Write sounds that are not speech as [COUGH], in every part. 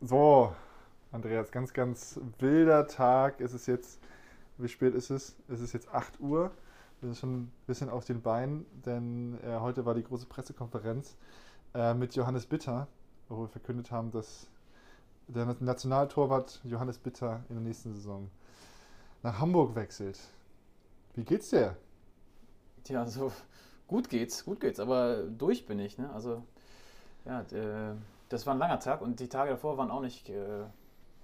So, Andreas, ganz, ganz wilder Tag. Es ist jetzt, wie spät ist es? Es ist jetzt 8 Uhr. Wir sind schon ein bisschen auf den Beinen, denn äh, heute war die große Pressekonferenz äh, mit Johannes Bitter, wo wir verkündet haben, dass der Nationaltorwart Johannes Bitter in der nächsten Saison nach Hamburg wechselt. Wie geht's dir? Tja, so gut geht's, gut geht's, aber durch bin ich. Ne? Also, ja, äh, das war ein langer Tag und die Tage davor waren auch nicht äh,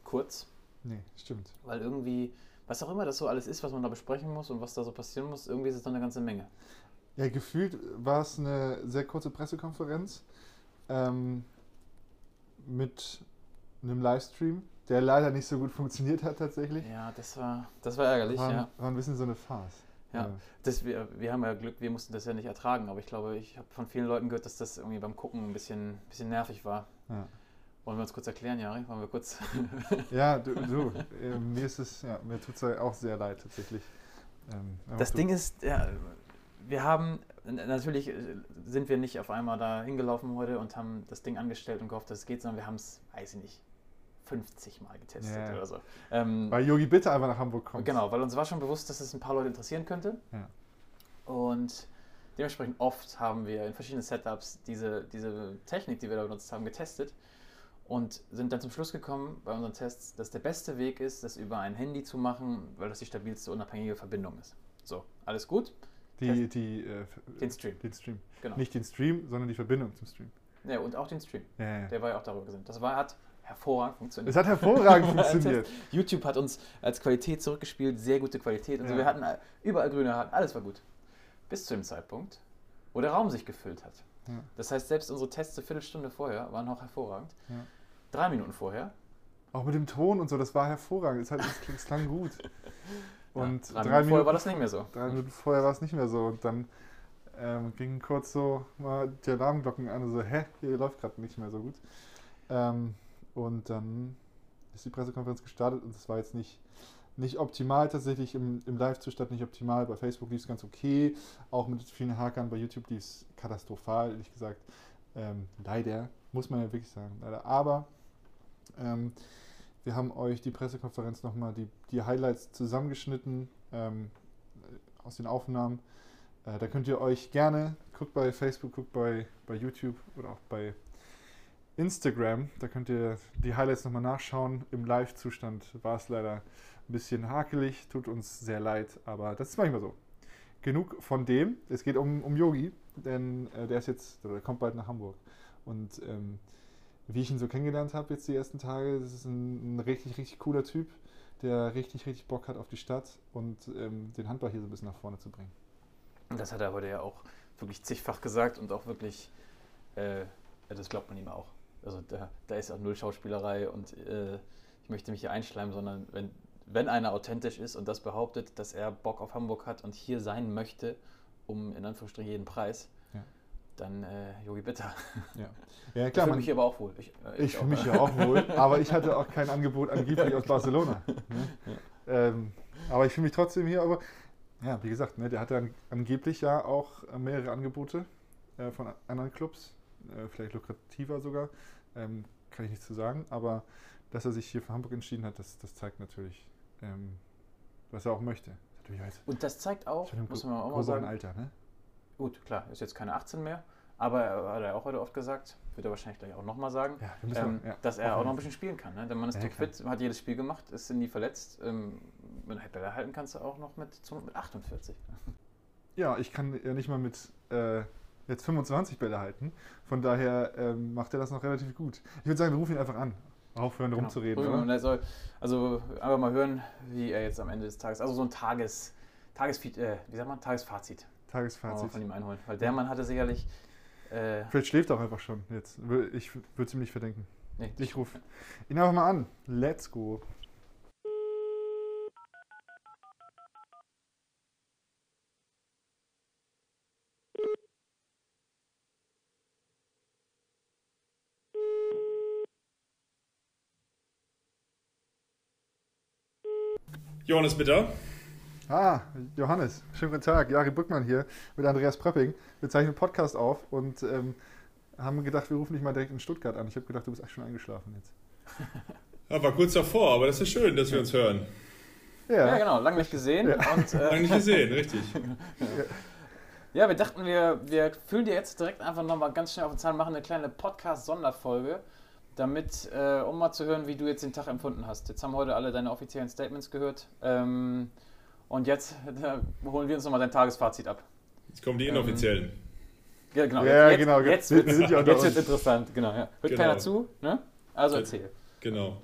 kurz. Nee, stimmt. Weil irgendwie, was auch immer das so alles ist, was man da besprechen muss und was da so passieren muss, irgendwie ist es dann eine ganze Menge. Ja, gefühlt war es eine sehr kurze Pressekonferenz ähm, mit einem Livestream, der leider nicht so gut funktioniert hat tatsächlich. Ja, das war, das war ärgerlich. War, ja. war ein bisschen so eine Farce. Ja, das, wir, wir haben ja Glück, wir mussten das ja nicht ertragen, aber ich glaube, ich habe von vielen Leuten gehört, dass das irgendwie beim Gucken ein bisschen, bisschen nervig war. Ja. Wollen wir uns kurz erklären, Jari? Wollen wir kurz. [LAUGHS] ja, du, du äh, mir ist es, ja, mir tut es auch sehr leid tatsächlich. Ähm, das Ding ist, ja, wir haben, natürlich äh, sind wir nicht auf einmal da hingelaufen heute und haben das Ding angestellt und gehofft, dass es geht, sondern wir haben es, weiß ich nicht, 50 Mal getestet yeah. oder so. Ähm, weil Yogi bitte einfach nach Hamburg kommt. Genau, weil uns war schon bewusst, dass es ein paar Leute interessieren könnte. Ja. Und dementsprechend oft haben wir in verschiedenen Setups diese, diese Technik, die wir da benutzt haben, getestet und sind dann zum Schluss gekommen bei unseren Tests, dass der beste Weg ist, das über ein Handy zu machen, weil das die stabilste unabhängige Verbindung ist. So, alles gut. Die, die, äh, den Stream. Den Stream. Genau. Nicht den Stream, sondern die Verbindung zum Stream. Ja, und auch den Stream. Ja, ja. Der war ja auch darüber gesendet. Das war, hat hervorragend funktioniert. Es hat hervorragend [LAUGHS] funktioniert. [LAUGHS] YouTube hat uns als Qualität zurückgespielt, sehr gute Qualität. Also ja. wir hatten überall grüne Haken, alles war gut. Bis zu dem Zeitpunkt, wo der Raum sich gefüllt hat. Ja. Das heißt, selbst unsere Tests eine Viertelstunde vorher waren auch hervorragend. Ja. Drei Minuten vorher. Auch mit dem Ton und so, das war hervorragend. Es, hat, es klang gut. Und drei, drei, Minuten vorher war das nicht mehr so. Drei Minuten vorher war es nicht mehr so. Und dann ähm, gingen kurz so mal die Alarmglocken an und so, hä, hier läuft gerade nicht mehr so gut. Ähm, und dann ist die Pressekonferenz gestartet und es war jetzt nicht, nicht optimal tatsächlich im, im Live-Zustand, nicht optimal. Bei Facebook lief es ganz okay, auch mit vielen Hakern. Bei YouTube lief es katastrophal, ehrlich gesagt. Ähm, leider, muss man ja wirklich sagen, leider. Aber ähm, wir haben euch die Pressekonferenz nochmal, die, die Highlights zusammengeschnitten ähm, aus den Aufnahmen. Äh, da könnt ihr euch gerne, guckt bei Facebook, guckt bei, bei YouTube oder auch bei Instagram. Da könnt ihr die Highlights nochmal nachschauen. Im Live-Zustand war es leider ein bisschen hakelig, tut uns sehr leid, aber das ist manchmal so. Genug von dem. Es geht um, um Yogi, denn äh, der ist jetzt, der kommt bald nach Hamburg. Und ähm, wie ich ihn so kennengelernt habe jetzt die ersten Tage, das ist ein, ein, richtig, richtig cooler Typ, der richtig, richtig Bock hat auf die Stadt und ähm, den Handball hier so ein bisschen nach vorne zu bringen. Das hat er heute ja auch wirklich zigfach gesagt und auch wirklich, äh, das glaubt man ihm auch. Also da, da ist auch null Schauspielerei und äh, ich möchte mich hier einschleimen, sondern wenn, wenn einer authentisch ist und das behauptet, dass er Bock auf Hamburg hat und hier sein möchte, um in Anführungsstrichen jeden Preis, ja. dann Yogi äh, Bitter. Ja, ja [LAUGHS] klar. Ich fühle mich aber auch wohl. Ich, äh, ich fühle mich hier auch wohl, [LAUGHS] aber ich hatte auch kein Angebot angeblich aus Barcelona. [LAUGHS] Ne? Ja. Ähm, aber ich fühle mich trotzdem hier, aber ja, wie gesagt, ne, der hatte angeblich ja auch mehrere Angebote äh, von anderen Clubs, äh, vielleicht lukrativer sogar. Ähm, kann ich nichts zu sagen, aber dass er sich hier für Hamburg entschieden hat, das, das zeigt natürlich, ähm, was er auch möchte. Das Und das zeigt auch, muss man auch mal sagen, Alter, ne? Gut, klar, ist jetzt keine 18 mehr, aber er hat er auch heute oft gesagt, wird er wahrscheinlich gleich auch nochmal sagen, ja, ähm, ja, dass er auch noch ein bisschen spielen kann. Ne? Der Mann ist ja, fit, hat jedes Spiel gemacht, ist nie verletzt. Ähm, wenn du Bälle halten kannst du auch noch mit, mit 48. [LAUGHS] Ja, ich kann ja nicht mal mit äh, jetzt 25 Bälle halten. Von daher ähm, macht er das noch relativ gut. Ich würde sagen, wir rufen ihn einfach an. Aufhören genau. rumzureden. Oder? Soll, also einfach mal hören, wie er jetzt am Ende des Tages, also so ein Tages, Tagesfeed, äh, wie sagt man, Tagesfazit. Tagesfazit. Von ihm einholen. Weil der Mann hatte sicherlich. Äh, Vielleicht schläft er auch einfach schon jetzt. Ich würde es ihm nicht verdenken. Nee, ich rufe ihn einfach mal an. Let's go. Johannes Bitter. Ah, Johannes, schönen guten Tag. Jari Brückmann hier mit Andreas Pröpping. Wir zeichnen einen Podcast auf und ähm, haben gedacht, wir rufen dich mal direkt in Stuttgart an. Ich habe gedacht, du bist echt schon eingeschlafen jetzt. [LAUGHS] Ja, war kurz davor, aber das ist schön, dass wir uns hören. Ja, ja genau, lange nicht gesehen. Ja. Und, äh, lange nicht gesehen, richtig. [LAUGHS] ja, wir dachten, wir, wir fühlen dir jetzt direkt einfach nochmal ganz schnell auf den Zahn, machen eine kleine Podcast-Sonderfolge, damit, äh, um mal zu hören, wie du jetzt den Tag empfunden hast. Jetzt haben heute alle deine offiziellen Statements gehört. Ähm, und jetzt [LAUGHS] äh, holen wir uns nochmal dein Tagesfazit ab. Jetzt kommen die inoffiziellen. Ähm, ja, genau. Ja, jetzt, genau. Jetzt, wird es ja interessant. Genau, ja. Hört genau. keiner zu, ne? Also erzähl. Genau.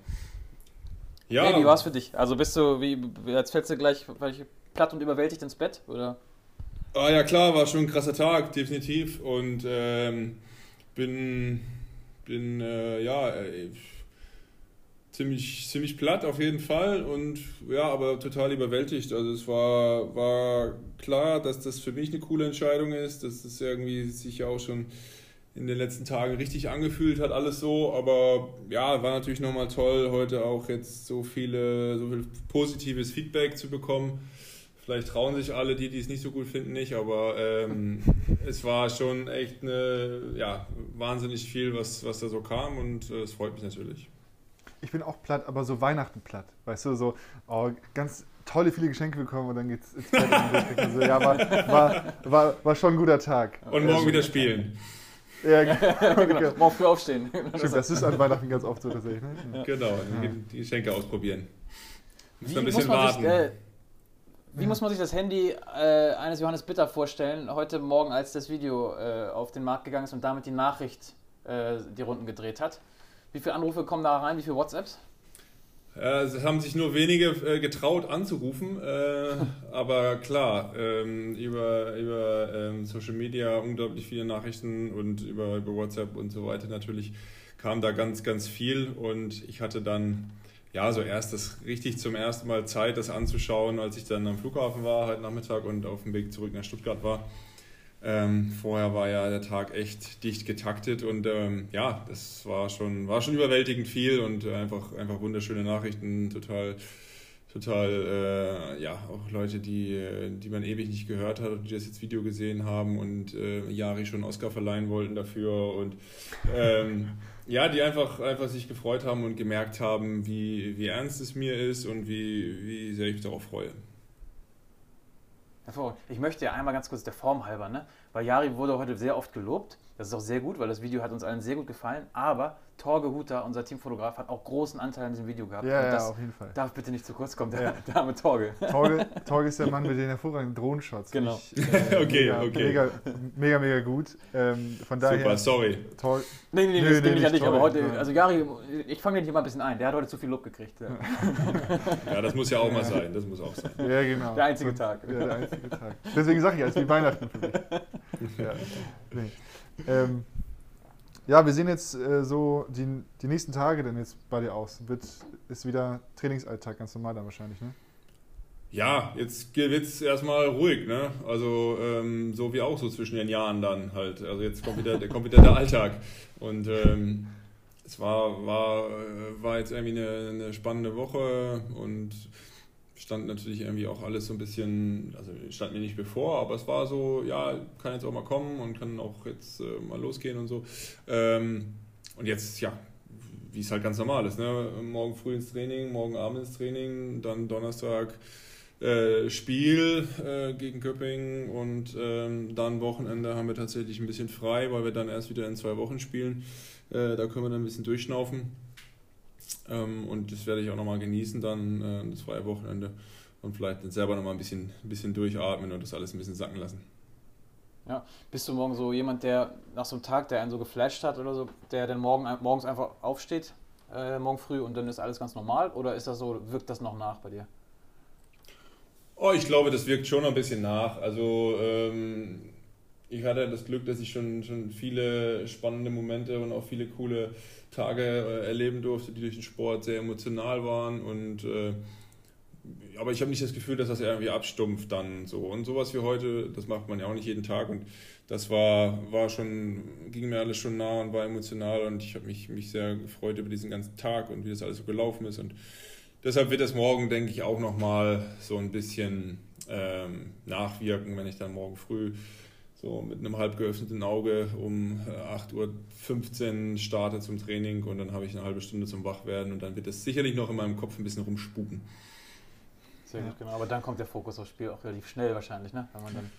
Ja. Hey, wie war es für dich? Also bist du, wie, jetzt fällst du gleich platt und überwältigt ins Bett, oder? Ah ja, klar, war schon ein krasser Tag, definitiv. Und ähm, bin, bin äh, ja, äh, ziemlich, ziemlich platt auf jeden Fall und ja, aber total überwältigt. Also es war, war klar, dass das für mich eine coole Entscheidung ist, dass das irgendwie sich ja auch schon in den letzten Tagen richtig angefühlt hat, alles so. Aber ja, war natürlich nochmal toll, heute auch jetzt so viele, so viel positives Feedback zu bekommen. Vielleicht trauen sich alle, die, die es nicht so gut finden, nicht, aber ähm, [LAUGHS] es war schon echt eine, ja, wahnsinnig viel, was, was da so kam und äh, es freut mich natürlich. Ich bin auch platt, aber so Weihnachten platt. Weißt du, so oh, ganz tolle, viele Geschenke bekommen und dann geht's ins Bett. und so, ja, war, war, war, war schon ein guter Tag. Und morgen wieder spielen. Ja, [LAUGHS] genau. Morgen früh aufstehen. Stimmt, das ist an Weihnachten ganz oft so tatsächlich. Ne? Ja. Genau, ja. die Geschenke ausprobieren. Muss ein bisschen warten. Sich, äh, wie muss man sich das Handy äh, eines Johannes Bitter vorstellen, heute Morgen, als das Video äh, auf den Markt gegangen ist und damit die Nachricht äh, die Runden gedreht hat? Wie viele Anrufe kommen da rein? Wie viele WhatsApps? Äh, es haben sich nur wenige äh, getraut anzurufen, äh, [LAUGHS] aber klar, ähm, über, über ähm, Social Media unglaublich viele Nachrichten und über, über WhatsApp und so weiter natürlich kam da ganz, ganz viel und ich hatte dann ja so erst das richtig zum ersten Mal Zeit, das anzuschauen, als ich dann am Flughafen war, heute Nachmittag und auf dem Weg zurück nach Stuttgart war. Ähm, vorher war ja der Tag echt dicht getaktet und ähm, ja, das war schon, war schon überwältigend viel und einfach, einfach wunderschöne Nachrichten, total, total, äh, ja, auch Leute, die, die man ewig nicht gehört hat und die das jetzt Video gesehen haben und äh, Jari schon Oscar verleihen wollten dafür und ähm, [LAUGHS] ja, die einfach, einfach sich gefreut haben und gemerkt haben, wie, wie ernst es mir ist und wie, wie sehr ich mich darauf freue. Ich möchte ja einmal ganz kurz der Form halber, ne? Weil Jari wurde heute sehr oft gelobt. Das ist auch sehr gut, weil das Video hat uns allen sehr gut gefallen. Aber Torge Huter, unser Teamfotograf, hat auch großen Anteil an diesem Video gehabt. Ja, ja auf jeden Fall. Darf bitte nicht zu kurz kommen, der, ja. [LAUGHS] der arme Torge. Torge. [LAUGHS] Torge ist der Mann mit den hervorragenden Drohnenshots. Genau. Ich, äh, [LAUGHS] okay, mega, okay. Mega, mega, mega gut. Ähm, von daher, Super, sorry. Torge. Nee, nee, nee, das nee, nee, nicht, nicht aber heute, also Jari, ich fange den hier mal ein bisschen ein. Der hat heute zu viel Lob gekriegt. Ja, ja das muss ja auch mal sein. Das muss auch sein. Ja, genau. Der einzige Tag. Ja, der einzige Tag. Deswegen sage ich, es ist wie Weihnachten für mich. Ja. Nee. Ähm, ja, wir sehen jetzt äh, so die, die nächsten Tage denn jetzt bei dir aus. Wird, ist wieder Trainingsalltag ganz normal dann wahrscheinlich, ne? Ja, jetzt wird es erstmal ruhig, ne? Also ähm, so wie auch so zwischen den Jahren dann halt. Also jetzt kommt wieder, kommt wieder der Alltag. Und ähm, es war, war, äh, war jetzt irgendwie eine, eine spannende Woche und stand natürlich irgendwie auch alles so ein bisschen, also stand mir nicht bevor, aber es war so, ja, kann jetzt auch mal kommen und kann auch jetzt äh, mal losgehen und so. Ähm, und jetzt, ja, wie es halt ganz normal ist, ne? Morgen früh ins Training, morgen Abend ins Training, dann Donnerstag äh, Spiel äh, gegen Köpping und ähm, dann Wochenende haben wir tatsächlich ein bisschen frei, weil wir dann erst wieder in zwei Wochen spielen. Äh, da können wir dann ein bisschen durchschnaufen. Ähm, und das werde ich auch nochmal genießen, dann äh, das freie Wochenende und vielleicht selber nochmal ein bisschen, ein bisschen durchatmen und das alles ein bisschen sacken lassen. Ja, bist du morgen so jemand, der nach so einem Tag, der einen so geflasht hat oder so, der dann morgen, morgens einfach aufsteht, äh, morgen früh und dann ist alles ganz normal? Oder ist das so, wirkt das noch nach bei dir? Oh, ich glaube, das wirkt schon ein bisschen nach. Also ähm, ich hatte das Glück, dass ich schon, schon viele spannende Momente und auch viele coole Tage äh, erleben durfte, die durch den Sport sehr emotional waren und äh, aber ich habe nicht das Gefühl, dass das irgendwie abstumpft dann so. Und sowas wie heute, das macht man ja auch nicht jeden Tag. Und das war, war schon, ging mir alles schon nah und war emotional und ich habe mich, mich sehr gefreut über diesen ganzen Tag und wie das alles so gelaufen ist. Und deshalb wird das morgen, denke ich, auch nochmal so ein bisschen ähm, nachwirken, wenn ich dann morgen früh so mit einem halb geöffneten Auge um 8.15 Uhr starte zum Training und dann habe ich eine halbe Stunde zum Wachwerden und dann wird es sicherlich noch in meinem Kopf ein bisschen rumspuken. Sehr gut, genau. Aber dann kommt der Fokus aufs Spiel auch relativ schnell wahrscheinlich, ne? Wenn man dann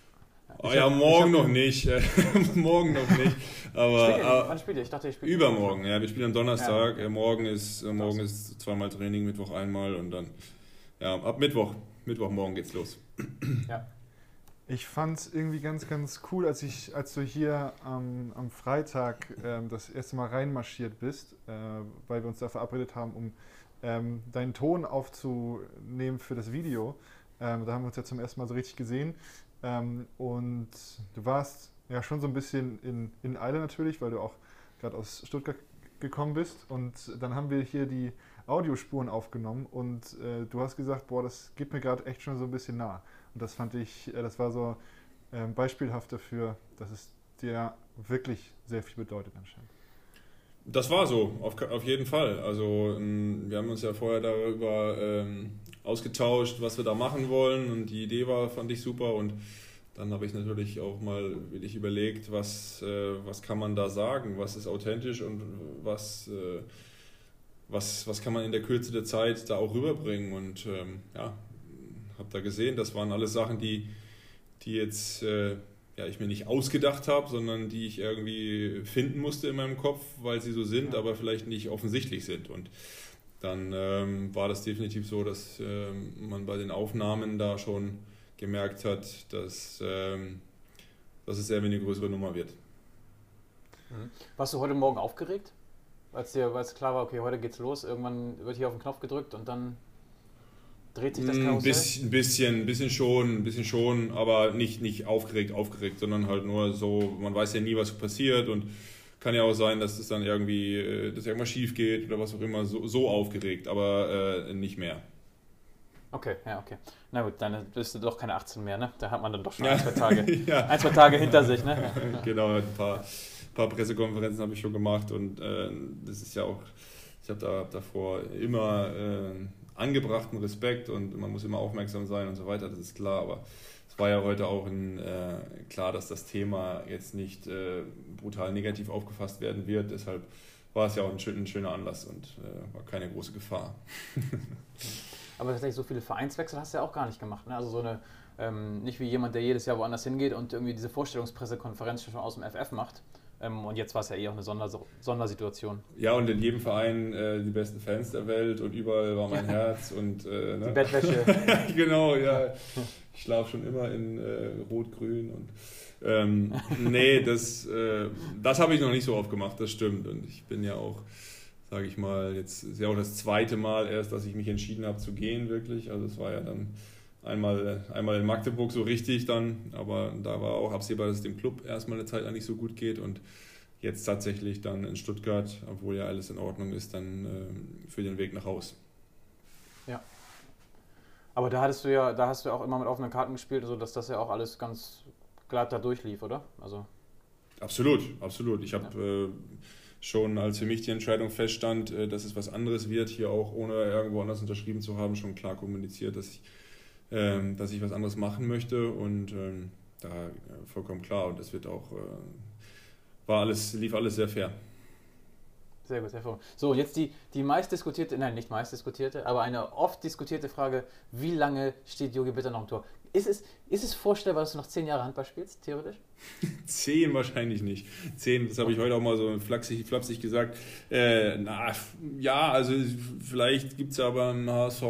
Oh ja, morgen noch nicht. [LAUGHS] morgen noch nicht. Aber, spielt ihr, wann spielt ihr? Ich dachte, ihr spielt übermorgen. Ja, wir spielen am Donnerstag. Ja. Morgen ist äh, morgen ist zweimal Training, Mittwoch einmal und dann ja ab Mittwoch. Mittwochmorgen geht's los. Ja. Ich fand es irgendwie ganz, ganz cool, als ich, als du hier ähm, am Freitag ähm, das erste Mal reinmarschiert bist, äh, weil wir uns da verabredet haben, um ähm, deinen Ton aufzunehmen für das Video. Ähm, da haben wir uns ja zum ersten Mal so richtig gesehen. Ähm, und du warst ja schon so ein bisschen in, in Eile natürlich, weil du auch gerade aus Stuttgart gekommen bist. Und dann haben wir hier die Audiospuren aufgenommen und äh, du hast gesagt, boah, das geht mir gerade echt schon so ein bisschen nah. Und das fand ich, äh, das war so äh, beispielhaft dafür, dass es dir wirklich sehr viel bedeutet anscheinend. Das war so, auf, auf jeden Fall. Also ähm, wir haben uns ja vorher darüber ähm, ausgetauscht, was wir da machen wollen. Und die Idee war, fand ich super. Und dann habe ich natürlich auch mal wirklich überlegt, was, äh, was kann man da sagen, was ist authentisch? Und was, äh, was, was kann man in der Kürze der Zeit da auch rüberbringen? Und ähm, ja, habe da gesehen, das waren alles Sachen, die, die jetzt äh, ja, ich mir nicht ausgedacht habe, sondern die ich irgendwie finden musste in meinem Kopf, weil sie so sind, aber vielleicht nicht offensichtlich sind. Und dann ähm, war das definitiv so, dass ähm, man bei den Aufnahmen da schon gemerkt hat, dass, ähm, dass es wie eine größere Nummer wird. Mhm. Warst du heute Morgen aufgeregt? Als dir als klar war, okay, heute geht's los, irgendwann wird hier auf den Knopf gedrückt und dann Dreht sich das Karussell? Ein bisschen, ein bisschen schon, bisschen schon, aber nicht, nicht aufgeregt, aufgeregt, sondern halt nur so, man weiß ja nie, was passiert und kann ja auch sein, dass es dann irgendwie, äh, dass irgendwas schief geht oder was auch immer, so, so aufgeregt, aber äh, nicht mehr. Okay, ja, okay. Na gut, dann bist du doch keine 18 mehr, ne? Da hat man dann doch schon ja. ein, zwei Tage, [LAUGHS] ja. ein, zwei Tage hinter sich, ne? [LAUGHS] genau, ein paar, paar Pressekonferenzen habe ich schon gemacht und äh, das ist ja auch, ich habe da davor immer äh, angebrachten Respekt und man muss immer aufmerksam sein und so weiter, das ist klar, aber es war ja heute auch ein, äh, klar, dass das Thema jetzt nicht äh, brutal negativ aufgefasst werden wird, deshalb war es ja auch ein, schön, ein schöner Anlass und äh, war keine große Gefahr. [LAUGHS] aber tatsächlich so viele Vereinswechsel hast du ja auch gar nicht gemacht, ne? also so eine ähm, nicht wie jemand, der jedes Jahr woanders hingeht und irgendwie diese Vorstellungspressekonferenz schon aus dem FF macht, und jetzt war es ja eh auch eine Sonders Sondersituation. Ja, und in jedem Verein äh, die besten Fans der Welt und überall war mein [LAUGHS] Herz und äh, ne? die Bettwäsche. [LAUGHS] genau, ja. Ich schlafe schon immer in äh, Rot-Grün und ähm, nee, das, äh, das habe ich noch nicht so oft gemacht, das stimmt. Und ich bin ja auch, sage ich mal, jetzt ist ja auch das zweite Mal erst, dass ich mich entschieden habe zu gehen, wirklich. Also es war ja dann einmal, einmal in Magdeburg so richtig dann, aber da war auch absehbar, dass es dem Club erstmal eine Zeit lang nicht so gut geht und jetzt tatsächlich dann in Stuttgart, obwohl ja alles in Ordnung ist, dann äh, für den Weg nach Haus. Ja. Aber da hattest du ja, da hast du auch immer mit offenen Karten gespielt, sodass das ja auch alles ganz glatt da durchlief, oder? Also absolut, absolut. Ich habe ja. äh, schon, als für mich die Entscheidung feststand, äh, dass es was anderes wird, hier auch ohne irgendwo anders unterschrieben zu haben, schon klar kommuniziert, dass ich ähm, dass ich was anderes machen möchte und ähm, da äh, vollkommen klar und das wird auch, äh, war alles, lief alles sehr fair. Sehr gut, hervorragend. So, jetzt die, die meist diskutierte, nein, nicht meist diskutierte, aber eine oft diskutierte Frage: Wie lange steht Jogi Bitter noch im Tor? Ist es, ist es vorstellbar, dass du noch zehn Jahre Handball spielst, theoretisch? [LAUGHS] zehn wahrscheinlich nicht. Zehn, das habe ich heute auch mal so flapsig, flapsig gesagt. Äh, na, ja, also vielleicht gibt es ja beim HSV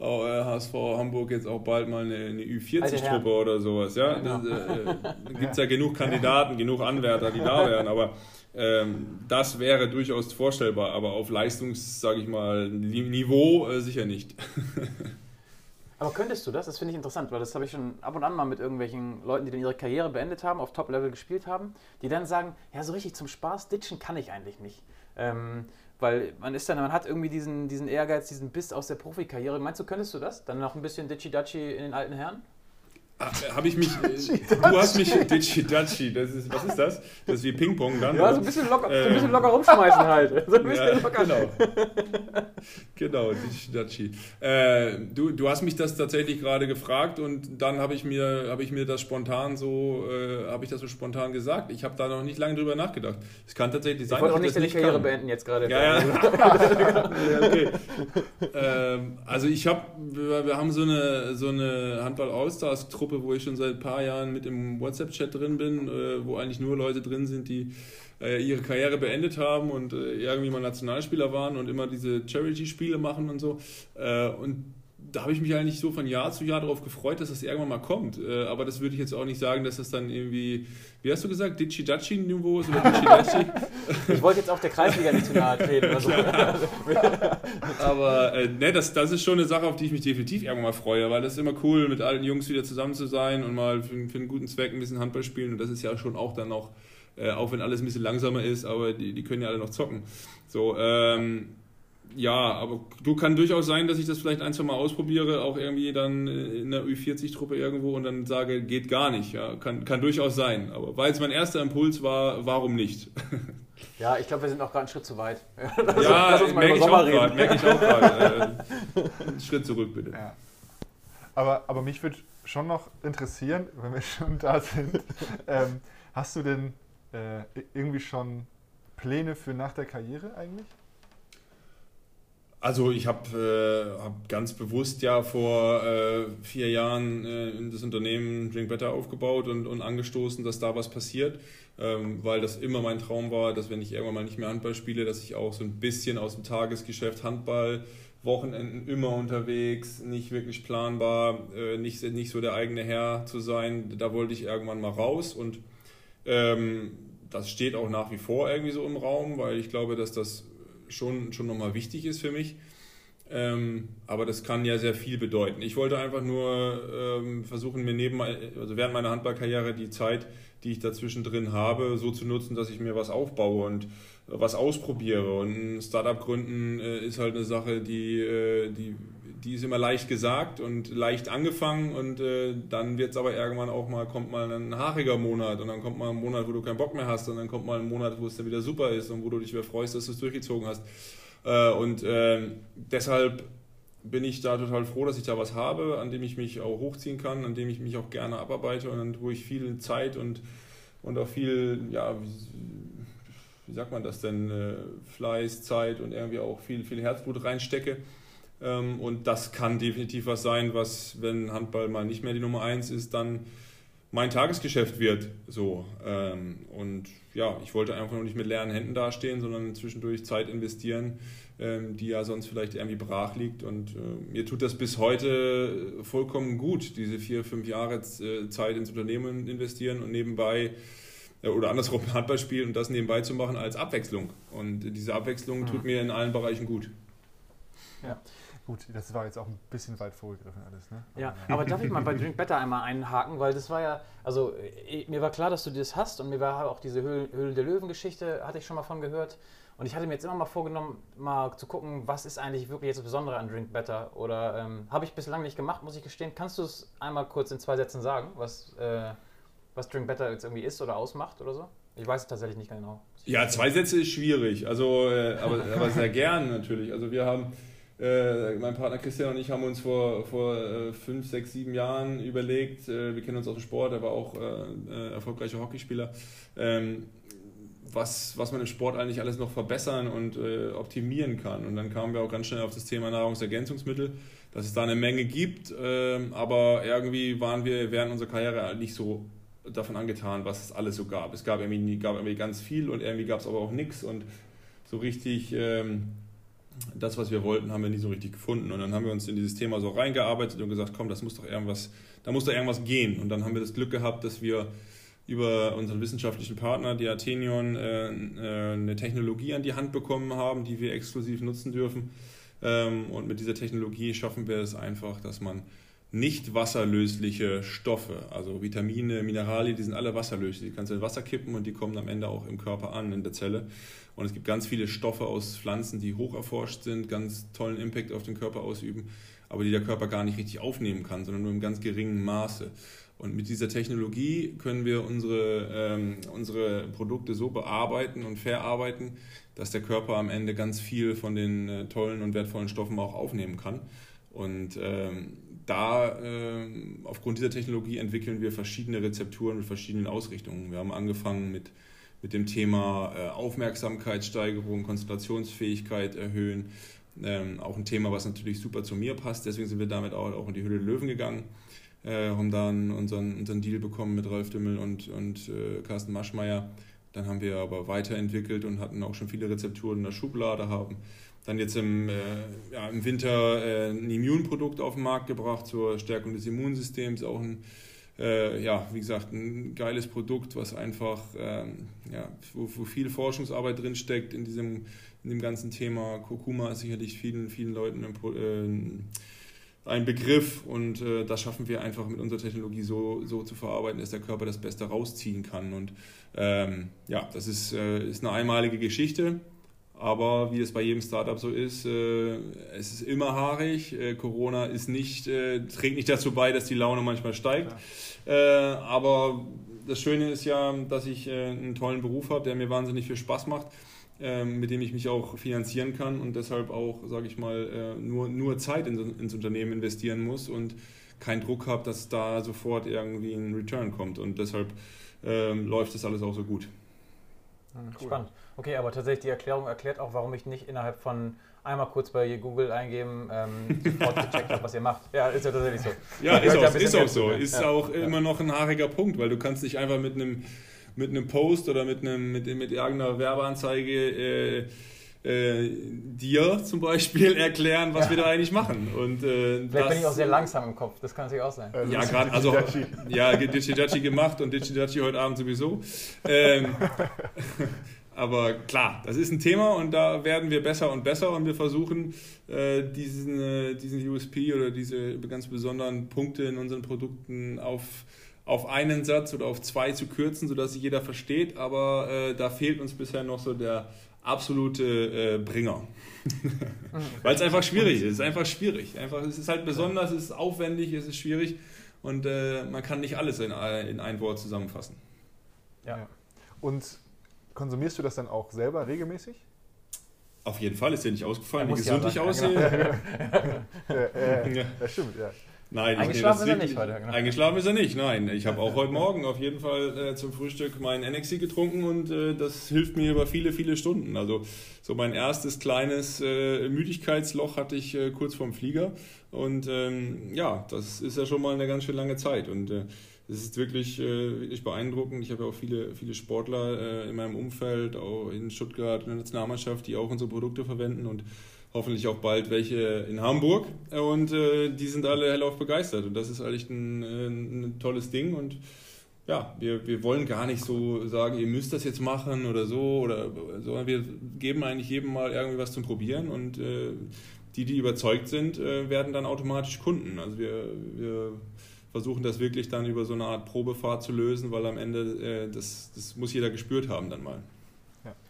HSV äh, Hamburg jetzt auch bald mal eine, eine Ü40-Truppe oder sowas. Ja, ja genau. äh, [LAUGHS] gibt es ja genug Kandidaten, genug Anwärter, die da wären, aber ähm, das wäre durchaus vorstellbar, aber auf Leistungs, sage ich mal, Niveau äh, sicher nicht. [LAUGHS] Aber könntest du das? Das finde ich interessant, weil das habe ich schon ab und an mal mit irgendwelchen Leuten, die dann ihre Karriere beendet haben, auf Top-Level gespielt haben, die dann sagen, ja, so richtig zum Spaß ditchen kann ich eigentlich nicht. Ähm, weil man ist dann, man hat irgendwie diesen, diesen Ehrgeiz, diesen Biss aus der Profikarriere. Meinst du, könntest du das? Dann noch ein bisschen Ditchi-Dachi in den alten Herren? Ah, Habe ich mich. [LAUGHS] du hast mich. Ditchy Dachi, das ist. Was ist das? Das ist wie Ping-Pong dann. Ja, so ein bisschen locker, so ein bisschen locker rumschmeißen halt. [LAUGHS] So ein bisschen Ja, locker. genau. genau, Ditchy Dachi. Äh, du, du hast mich das tatsächlich gerade gefragt und dann habe ich mir habe ich mir das spontan so äh, habe ich das so spontan gesagt. Ich habe da noch nicht lange drüber nachgedacht. Es kann tatsächlich sein, Ich wollte auch dass nicht ich deine das Karriere kann. beenden jetzt gerade. Ja, ja. [LAUGHS] ja okay. ähm, also ich habe, wir, wir haben so eine, so eine Handball-Allstars-Truppe, wo ich schon seit ein paar Jahren mit im WhatsApp-Chat drin bin, äh, wo eigentlich nur Leute drin sind, die äh, ihre Karriere beendet haben und äh, irgendwie mal Nationalspieler waren und immer diese Charity-Spiele machen und so. Äh, und da habe ich mich eigentlich so von Jahr zu Jahr darauf gefreut, dass das irgendwann mal kommt. Äh, aber das würde ich jetzt auch nicht sagen, dass das dann irgendwie, wie hast du gesagt, Ditchi-Dachi-Niveau ist oder Ditchi-Dachi? [LAUGHS] Ich wollte jetzt auch der Kreisliga nicht zu nahe treten. Also. [LAUGHS] Aber äh, ne, das, das ist schon eine Sache, auf die ich mich definitiv irgendwann mal freue, weil das ist immer cool, mit allen Jungs wieder zusammen zu sein und mal für, für einen guten Zweck ein bisschen Handball spielen. Und das ist ja schon auch dann noch, äh, auch wenn alles ein bisschen langsamer ist, aber die, die können ja alle noch zocken. So, ähm, ja, aber du kann durchaus sein, dass ich das vielleicht ein, zwei Mal ausprobiere, auch irgendwie dann äh, in der Ü40-Truppe irgendwo und dann sage, geht gar nicht. Ja, kann, kann durchaus sein. Aber weil es mein erster Impuls war, warum nicht? [LAUGHS] Ja, ich glaube, wir sind auch gerade einen Schritt zu weit. [LAUGHS] ja, lass uns mal ich, grad, merke ich auch gerade. [LAUGHS] Äh, einen Schritt zurück, bitte. Ja. Aber, aber mich würde schon noch interessieren, wenn wir schon da sind, ähm, hast du denn äh, irgendwie schon Pläne für nach der Karriere eigentlich? Also ich habe äh, hab ganz bewusst ja vor äh, vier Jahren äh, das Unternehmen Drink Better aufgebaut und, und angestoßen, dass da was passiert, ähm, weil das immer mein Traum war, dass wenn ich irgendwann mal nicht mehr Handball spiele, dass ich auch so ein bisschen aus dem Tagesgeschäft Handball, Wochenenden immer unterwegs, nicht wirklich planbar, äh, nicht, nicht so der eigene Herr zu sein. Da wollte ich irgendwann mal raus und ähm, das steht auch nach wie vor irgendwie so im Raum, weil ich glaube, dass das schon, schon nochmal wichtig ist für mich. Ähm, aber das kann ja sehr viel bedeuten. Ich wollte einfach nur ähm, versuchen, mir neben, also während meiner Handballkarriere die Zeit, die ich dazwischen drin habe, so zu nutzen, dass ich mir was aufbaue und was ausprobiere. Und ein Startup gründen äh, ist halt eine Sache, die, äh, die, die ist immer leicht gesagt und leicht angefangen und äh, dann wird es aber irgendwann auch mal, kommt mal ein haariger Monat und dann kommt mal ein Monat, wo du keinen Bock mehr hast und dann kommt mal ein Monat, wo es dann wieder super ist und wo du dich wieder freust, dass du es durchgezogen hast. Äh, und äh, deshalb bin ich da total froh, dass ich da was habe, an dem ich mich auch hochziehen kann, an dem ich mich auch gerne abarbeite und wo ich viel Zeit und, und auch viel, ja, wie, wie sagt man das denn, äh, Fleiß, Zeit und irgendwie auch viel, viel Herzblut reinstecke. Ähm, und das kann definitiv was sein, was, wenn Handball mal nicht mehr die Nummer eins ist, dann mein Tagesgeschäft wird. So. Ähm, und ja, ich wollte einfach nur nicht mit leeren Händen dastehen, sondern zwischendurch Zeit investieren, ähm, die ja sonst vielleicht irgendwie brach liegt. Und äh, mir tut das bis heute vollkommen gut, diese vier, fünf Jahre äh, Zeit ins Unternehmen investieren und nebenbei äh, oder andersrum [LAUGHS] Handball spielen und das nebenbei zu machen als Abwechslung. Und diese Abwechslung tut mir in allen Bereichen gut. Ja. Gut, das war jetzt auch ein bisschen weit vorgegriffen alles, ne? Ja, aber darf ich mal bei [LAUGHS] Drink Better einmal einhaken, weil das war ja, also eh, mir war klar, dass du das hast und mir war auch diese Höhle, Höhle der Löwen-Geschichte, hatte ich schon mal von gehört. Und ich hatte mir jetzt immer mal vorgenommen, mal zu gucken, was ist eigentlich wirklich jetzt das Besondere an Drink Better? Oder ähm, habe ich bislang nicht gemacht, muss ich gestehen. Kannst du es einmal kurz in zwei Sätzen sagen, was, äh, was Drink Better jetzt irgendwie ist oder ausmacht oder so? Ich weiß es tatsächlich nicht genau. Ja, zwei Sätze ist schwierig, also, äh, aber, aber sehr gern natürlich. Also wir haben, äh, mein Partner Christian und ich haben uns vor, vor äh, fünf, sechs, sieben Jahren überlegt, äh, wir kennen uns aus dem Sport, er war auch äh, äh, erfolgreicher Hockeyspieler, ähm, was, was man im Sport eigentlich alles noch verbessern und äh, optimieren kann. Und dann kamen wir auch ganz schnell auf das Thema Nahrungsergänzungsmittel, dass es da eine Menge gibt, ähm, aber irgendwie waren wir während unserer Karriere nicht so davon angetan, was es alles so gab. Es gab irgendwie, gab irgendwie ganz viel und irgendwie gab es aber auch nichts und so richtig ähm, das, was wir wollten, haben wir nie so richtig gefunden. Und dann haben wir uns in dieses Thema so reingearbeitet und gesagt, komm, das muss doch irgendwas, da muss doch irgendwas gehen. Und dann haben wir das Glück gehabt, dass wir über unseren wissenschaftlichen Partner, die Athenion, äh, äh, eine Technologie an die Hand bekommen haben, die wir exklusiv nutzen dürfen. Ähm, und mit dieser Technologie schaffen wir es einfach, dass man nicht wasserlösliche Stoffe, also Vitamine, Mineralien, die sind alle wasserlöslich. Die kannst du in Wasser kippen und die kommen am Ende auch im Körper an, in der Zelle. Und es gibt ganz viele Stoffe aus Pflanzen, die hoch erforscht sind, ganz tollen Impact auf den Körper ausüben, aber die der Körper gar nicht richtig aufnehmen kann, sondern nur im ganz geringen Maße. Und mit dieser Technologie können wir unsere, ähm, unsere Produkte so bearbeiten und verarbeiten, dass der Körper am Ende ganz viel von den äh, tollen und wertvollen Stoffen auch aufnehmen kann. Und ähm, da, äh, aufgrund dieser Technologie entwickeln wir verschiedene Rezepturen mit verschiedenen Ausrichtungen. Wir haben angefangen mit, mit dem Thema äh, Aufmerksamkeitssteigerung, Konzentrationsfähigkeit erhöhen. Ähm, auch ein Thema, was natürlich super zu mir passt. Deswegen sind wir damit auch, auch in die Hülle Löwen gegangen. Äh, haben dann unseren, unseren Deal bekommen mit Ralf Dümmel und, und äh, Carsten Maschmeyer. Dann haben wir aber weiterentwickelt und hatten auch schon viele Rezepturen in der Schublade haben dann jetzt im, äh, ja, im Winter äh, ein Immunprodukt auf den Markt gebracht zur Stärkung des Immunsystems. Auch ein, äh, ja, wie gesagt, ein geiles Produkt, was einfach, ähm, ja, wo, wo, viel Forschungsarbeit drin steckt in diesem, in dem ganzen Thema. Kurkuma ist sicherlich vielen, vielen Leuten ein, äh, ein Begriff und äh, das schaffen wir einfach mit unserer Technologie so, so zu verarbeiten, dass der Körper das Beste rausziehen kann. Und ähm, ja, das ist, äh, ist eine einmalige Geschichte aber wie es bei jedem Startup so ist, äh, es ist immer haarig. Äh, Corona ist nicht, äh, trägt nicht dazu bei, dass die Laune manchmal steigt. Ja. Äh, aber das Schöne ist ja, dass ich äh, einen tollen Beruf habe, der mir wahnsinnig viel Spaß macht, ähm, mit dem ich mich auch finanzieren kann und deshalb auch, sage ich mal, äh, nur, nur Zeit in, ins Unternehmen investieren muss und keinen Druck habe, dass da sofort irgendwie ein Return kommt. Und deshalb ähm, läuft das alles auch so gut. Cool. Spannend. Okay, aber tatsächlich die Erklärung erklärt auch, warum ich nicht innerhalb von einmal kurz bei Google eingeben ähm, [LAUGHS] sofort gecheckt habe, was ihr macht. Ja, ist ja tatsächlich so. Ja, ist auch, ist auch so. Ist ja. auch immer noch ein haariger Punkt, weil du kannst nicht einfach mit einem mit einem Post oder mit einem mit, mit irgendeiner Werbeanzeige äh, äh, dir zum Beispiel [LAUGHS] erklären, was ja. wir da eigentlich machen. Und, äh, Vielleicht das, bin ich auch sehr langsam im Kopf, das kann natürlich auch sein. Also ja, gerade, also, ja, Digidachi gemacht und Digidachi heute Abend sowieso. Ähm, [LAUGHS] aber klar, das ist ein Thema und da werden wir besser und besser und wir versuchen äh, diesen, äh, diesen USP oder diese ganz besonderen Punkte in unseren Produkten auf, auf einen Satz oder auf zwei zu kürzen, sodass sich jeder versteht. Aber äh, da fehlt uns bisher noch so der absolute äh, Bringer. [LAUGHS] [LAUGHS] Weil es einfach schwierig ist. Es ist einfach schwierig. Einfach, es ist halt besonders, es ist aufwendig, es ist schwierig und äh, man kann nicht alles in, in ein Wort zusammenfassen. Ja. Und Konsumierst du das dann auch selber regelmäßig? Auf jeden Fall, ist dir nicht ausgefallen, wie gesund ich aussehe. [LAUGHS] ja, ja, das stimmt, ja. Nein, eingeschlafen ist er nicht heute. Genau. Eingeschlafen ist er nicht, nein. Ich habe auch heute Morgen auf jeden Fall äh, zum Frühstück meinen NXC getrunken und äh, das hilft mir über viele, viele Stunden. Also so mein erstes kleines äh, Müdigkeitsloch hatte ich äh, kurz vorm Flieger und ähm, ja, das ist ja schon mal eine ganz schön lange Zeit und äh, es ist wirklich, äh, wirklich beeindruckend. Ich habe ja auch viele, viele Sportler in meinem Umfeld, auch in Stuttgart in der Nationalmannschaft, die auch unsere Produkte verwenden und hoffentlich auch bald welche in Hamburg. Und äh, die sind alle hellauf begeistert. Und das ist eigentlich ein, äh, ein tolles Ding. Und ja, wir, wir wollen gar nicht so sagen, ihr müsst das jetzt machen oder so, oder, sondern wir geben eigentlich jedem mal irgendwie was zum Probieren und äh, die, die überzeugt sind, äh, werden dann automatisch Kunden. Also wir, wir versuchen das wirklich dann über so eine Art Probefahrt zu lösen, weil am Ende äh, das, das muss jeder gespürt haben dann mal.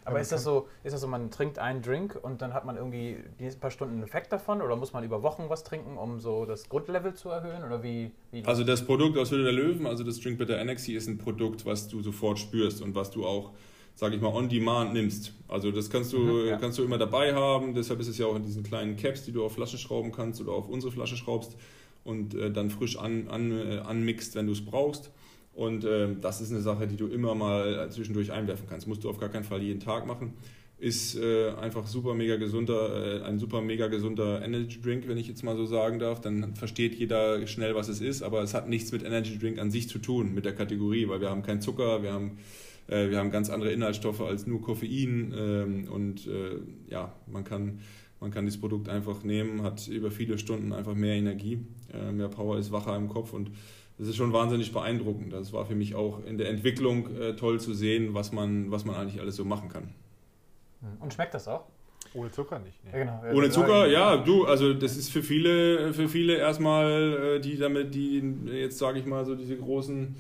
Aber ist das, so, ist das so, man trinkt einen Drink und dann hat man irgendwie ein paar Stunden einen Effekt davon oder muss man über Wochen was trinken, um so das Grundlevel zu erhöhen oder wie? wie also das Produkt aus Hülle der Löwen, also das Drink Better Energy ist ein Produkt, was du sofort spürst und was du auch sage ich mal, on demand nimmst. Also das kannst du, mhm, ja. kannst du immer dabei haben, deshalb ist es ja auch in diesen kleinen Caps, die du auf Flaschen schrauben kannst oder auf unsere Flasche schraubst und äh, dann frisch an, an, äh, anmixt, wenn du es brauchst. Und äh, das ist eine Sache, die du immer mal zwischendurch einwerfen kannst. Musst du auf gar keinen Fall jeden Tag machen. Ist äh, einfach super mega gesunder, äh, ein super mega gesunder Energy Drink, wenn ich jetzt mal so sagen darf. Dann versteht jeder schnell, was es ist, aber es hat nichts mit Energy Drink an sich zu tun, mit der Kategorie, weil wir haben keinen Zucker, wir haben, äh, wir haben ganz andere Inhaltsstoffe als nur Koffein ähm, und ja, man kann man kann dieses Produkt einfach nehmen, hat über viele Stunden einfach mehr Energie, äh, mehr Power, ist wacher im Kopf und das ist schon wahnsinnig beeindruckend. Das war für mich auch in der Entwicklung äh, toll zu sehen, was man, was man eigentlich alles so machen kann. Hm. Und schmeckt das auch? Ohne Zucker nicht. Nee. Ja, genau. Ohne Zucker, ja, du, also das ist für viele, für viele erstmal, äh, die damit, die jetzt sage ich mal so diese großen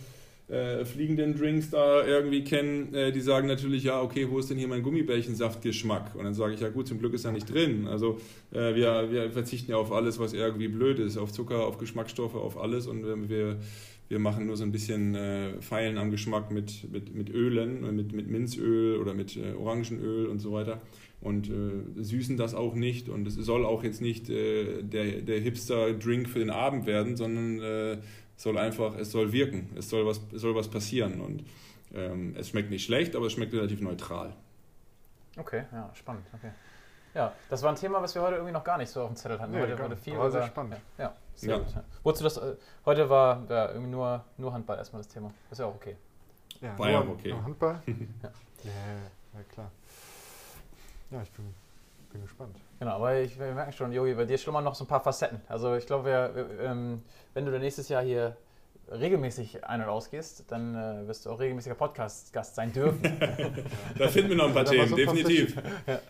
äh, fliegenden Drinks da irgendwie kennen, äh, die sagen natürlich, ja, okay, wo ist denn hier mein Gummibärchensaftgeschmack? Und dann sage ich, ja gut, zum Glück ist er nicht drin. Also äh, wir, wir verzichten ja auf alles, was irgendwie blöd ist, auf Zucker, auf Geschmacksstoffe, auf alles und ähm, wir, wir machen nur so ein bisschen äh, Feilen am Geschmack mit, mit, mit Ölen, mit, mit Minzöl oder mit äh, Orangenöl und so weiter und äh, süßen das auch nicht und es soll auch jetzt nicht äh, der, der Hipster-Drink für den Abend werden, sondern äh, soll einfach, es soll wirken, es soll was, es soll was passieren und ähm, es schmeckt nicht schlecht, aber es schmeckt relativ neutral. Okay, ja, spannend. Okay. Ja, das war ein Thema, was wir heute irgendwie noch gar nicht so auf dem Zettel hatten. Nee, heute wurde nicht. viel sehr über- spannend. Ja, ja sehr Ja. gut. Ja. Du das, äh, heute war ja, irgendwie nur, nur Handball erstmal das Thema. Ist ja auch okay. Ja, War ja nur- okay. nur Handball? [LAUGHS] Ja. ja. ja, klar. Ja, ich bin, bin gespannt. Genau, aber ich, wir merken schon, Jogi, bei dir schlummern noch so ein paar Facetten. Also ich glaube, ähm, wenn du dann nächstes Jahr hier regelmäßig ein- und ausgehst, dann äh, wirst du auch regelmäßiger Podcast-Gast sein dürfen. [LAUGHS] Da finden wir noch ein paar Ja, Themen, so ein paar definitiv.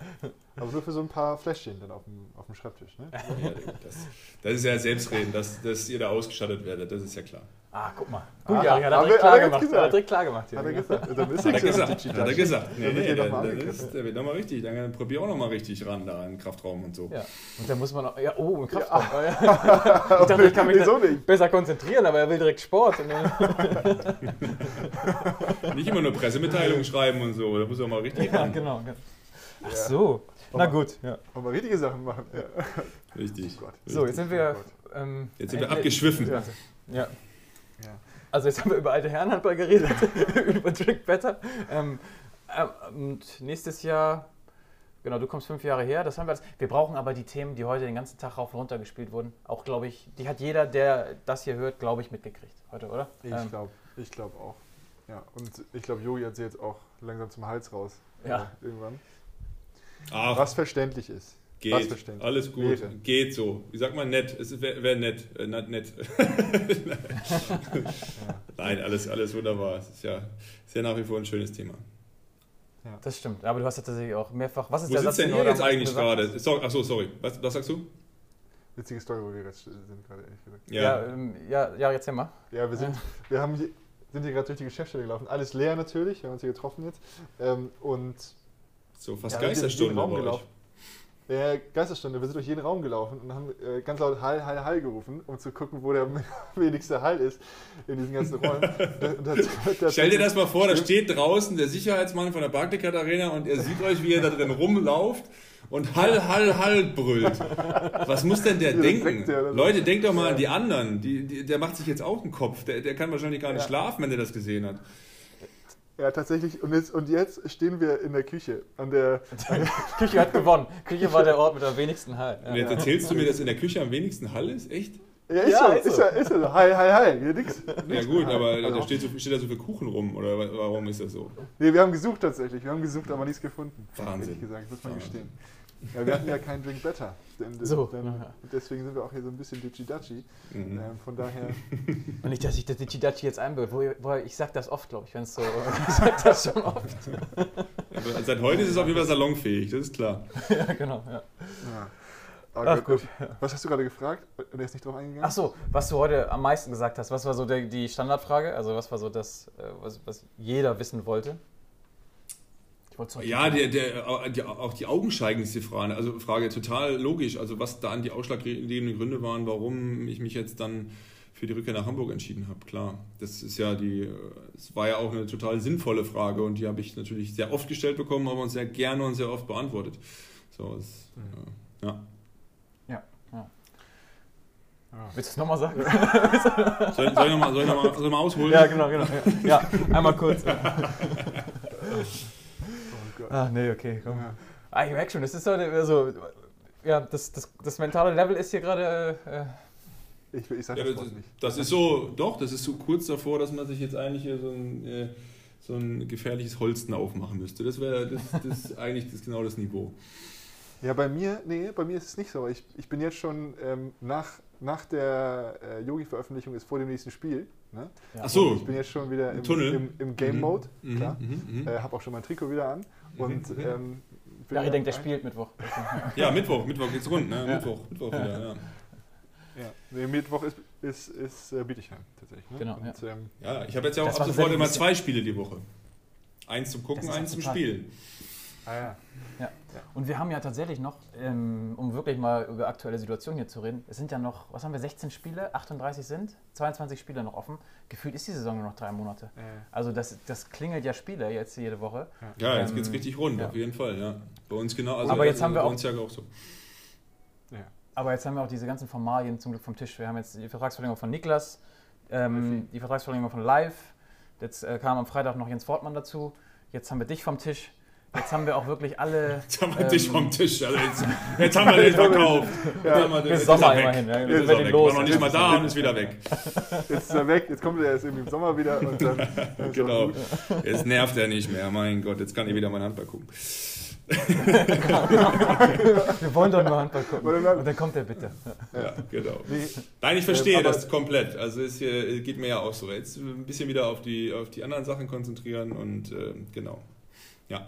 [LAUGHS] Aber nur für so ein paar Fläschchen dann auf dem, auf dem Schreibtisch, ne? [LAUGHS] Ja, das, das ist ja Selbstreden, dass, dass ihr da ausgestattet werdet, das ist ja klar. Ah, guck mal. Ah, Gut, ja, hat er hat direkt klar er gemacht. jetzt Hat er gesagt. direkt klar gemacht. hier. Hat er gesagt. Dann ist Hat er gesagt, hat er gesagt. Nee, nee, der, noch mal der, ist, der wird nochmal richtig, dann probier auch nochmal richtig ran da im Kraftraum und so. Ja. Und dann muss man auch, ja, oh, im Kraftraum. [LAUGHS] Ja. Ich dachte, ich kann mich da nicht? besser konzentrieren, aber er will direkt Sport. [LAUGHS] Nicht immer nur Pressemitteilungen schreiben und so, da muss er mal richtig ja, ran. genau. Ach Ja. so. Na gut, ja. Wollen wir richtige Sachen machen? Ja. Richtig. Oh Gott. So, jetzt sind wir. Oh Ähm, Jetzt sind wir abgeschwiffen. Ja. Ja. Also jetzt haben wir über alte Herrenhandball geredet, [LAUGHS] über Drink Better. Ähm, ähm, und nächstes Jahr, genau, du kommst fünf Jahre her, das haben wir. alles. Wir brauchen aber die Themen, die heute den ganzen Tag rauf und runter gespielt wurden. Auch, glaube ich, die hat jeder, der das hier hört, glaube ich, mitgekriegt heute, oder? Ich Ähm, glaube ich glaub auch. Ja, und ich glaube, Yogi hat sie jetzt auch langsam zum Hals raus. Ja. Äh, irgendwann. Ach, Was verständlich ist. Was geht. Alles gut. Wäre. Geht so. Wie sagt man nett? Es wäre wär nett. Äh, nett. [LAUGHS] Nein, alles, alles wunderbar. Es ist ja, ist ja nach wie vor ein schönes Thema. Das stimmt, aber du hast ja tatsächlich auch mehrfach. Was ist Wo der sitzt Satz, denn den ihr jetzt eigentlich gerade? So, achso, sorry. Was, was sagst du? Witzige Story, wo wir jetzt sind gerade, ehrlich gesagt. Ja, ähm, ja, ja, jetzt mal. Ja, wir sind, [LAUGHS] wir haben hier, sind hier gerade durch die Geschäftsstelle gelaufen. Alles leer natürlich, wir haben uns hier getroffen jetzt. Ähm, und So fast Ja, wir sind Geisterstunde den Raum euch. gelaufen. Äh, Geisterstunde, wir sind durch jeden Raum gelaufen und haben äh, ganz laut Hall, Hall, Hall gerufen, um zu gucken, wo der [LAUGHS] wenigste Hall ist in diesen ganzen Räumen. Das- das- [LAUGHS] Stell dir das mal vor, da steht draußen der Sicherheitsmann von der Barclaycard Arena und er sieht euch, wie ihr da drin rumlauft und Hall, Hall, Hall brüllt. Was muss denn der Ja, denken? der, Leute, denkt doch mal Ja. an die anderen. Die, die, der macht sich jetzt auch einen Kopf. Der, der kann wahrscheinlich gar nicht Ja. schlafen, wenn er das gesehen hat. Ja, tatsächlich. Und jetzt, und jetzt stehen wir in der Küche. An der, [LAUGHS] Küche hat gewonnen. Küche war der Ort mit am wenigsten Halt. Und jetzt erzählst du mir, dass in der Küche am wenigsten Hall ist? Echt? ja, ist Ja, so, ist so. ja, ist ja so. Hall, Hall, Hall. Hier nix. Ja gut, aber Also- da steht, so, steht da so viel Kuchen rum. Oder wa- warum ist das so? Nee, wir haben gesucht tatsächlich. Wir haben gesucht, aber nichts gefunden. Wahnsinn. Ehrlich gesagt, muss man Wahnsinn. gestehen. Ja, wir hatten ja keinen Drink Better. Denn, [LAUGHS] So, Denn, ja. deswegen sind wir auch hier so ein bisschen ditchy-dachi. Mhm. Ähm, von daher. [LAUGHS] Und nicht, dass ich das Chidachi jetzt einbilde. Wo, wo, ich sag das oft, glaube ich, wenn es so. [LAUGHS] ich sag das schon oft. Aber seit heute ist es auf jeden Fall salonfähig, das ist klar. ja, genau. Ja. Ja. Oh Ach, Gott. gut. Was hast du gerade gefragt? Und er ist nicht drauf eingegangen? Ach so, was du heute am meisten gesagt hast, was war so der, die Standardfrage? Also, was war so das, äh, was, was jeder wissen wollte? Ich wollte zurück- Ja, der, der, die, auch die augenscheinlichste Frage, also Frage total logisch, also was da an die ausschlaggebenden Gründe waren, warum ich mich jetzt dann für die Rückkehr nach Hamburg entschieden habe. Klar, das ist ja die, es war ja auch eine total sinnvolle Frage und die habe ich natürlich sehr oft gestellt bekommen, aber uns sehr gerne und sehr oft beantwortet. So, es, äh, ja. Willst du es nochmal sagen? Soll, soll ich nochmal soll ich noch mal, soll ich mal ausholen? ja, genau, genau. Ja, ja einmal kurz. [LAUGHS] Ach nee, okay, komm. Ja. Ah, ich merke schon, das ist so, so ja, das, das, das mentale Level ist hier gerade. Äh, Ich, ich sag Ja, das das, nicht. das ist so, doch, das ist so kurz davor, dass man sich jetzt eigentlich hier so ein, äh, so ein gefährliches Holsten aufmachen müsste. Das wäre das, das [LAUGHS] eigentlich das, genau das Niveau. Ja, bei mir, nee, bei mir ist es nicht so. Ich, ich bin jetzt schon ähm, nach, nach der äh, Yogi-Veröffentlichung ist vor dem nächsten Spiel. Ne? ja. Ach so. Ich bin jetzt schon wieder im, im, im Game-Mode, Mhm, klar. mhm, mhm. Äh, habe auch schon mein Trikot wieder an. Und Mhm. ähm, Ja, ich denke, der spielt Mittwoch. [LAUGHS] Ja, Mittwoch, Mittwoch geht's rund, ne? Ja. Mittwoch, Mittwoch wieder, ja. Ja, nee, Mittwoch ist, ist, ist äh, Bietigheim tatsächlich. Ne? Genau, Und, ähm, Ja, ich habe jetzt ja auch Das ab sofort immer zwei Spiele die Woche. Eins zum Gucken, eins zum Spielen. Ah ja. Und wir haben ja tatsächlich noch, ähm, um wirklich mal über aktuelle Situation hier zu reden, es sind ja noch, was haben wir, 16 Spiele, 38 sind, 22 Spiele noch offen. Gefühlt ist die Saison nur noch drei Monate. Äh, Also das, das klingelt ja Spiele jetzt jede Woche. Ja, jetzt Ähm, geht's richtig rund, ja. auf jeden Fall, ja. Bei uns genau. Also Aber jetzt haben wir bei auch- uns ja auch so. ja. Aber jetzt haben wir auch diese ganzen Formalien zum Glück vom Tisch. Wir haben jetzt die Vertragsverlängerung von Niklas, ähm, die Vertragsverlängerung von Live. Jetzt äh, kam am Freitag noch Jens Fortmann dazu. Jetzt haben wir dich vom Tisch. Jetzt haben wir auch wirklich alle. Jetzt haben wir Ähm, dich vom Tisch. Also jetzt, jetzt haben wir den verkauft. Jetzt haben wir den- bis jetzt ist Sommer er weg. immerhin, ja. Jetzt Jetzt ist er weg. los. War noch nicht mal da und ist wieder weg. [LAUGHS] Jetzt ist er weg, jetzt kommt er erst irgendwie im Sommer wieder und dann. [LAUGHS] dann Genau. Jetzt nervt er nicht mehr. Mein Gott, jetzt kann ich wieder mein Handball gucken. [LAUGHS] Wir wollen doch nur Handball gucken. Und dann kommt er bitte. Ja, genau. Nein, ich verstehe aber- das komplett. Also es äh, geht mir ja auch so. Jetzt ein bisschen wieder auf die, auf die anderen Sachen konzentrieren und äh, genau. Ja.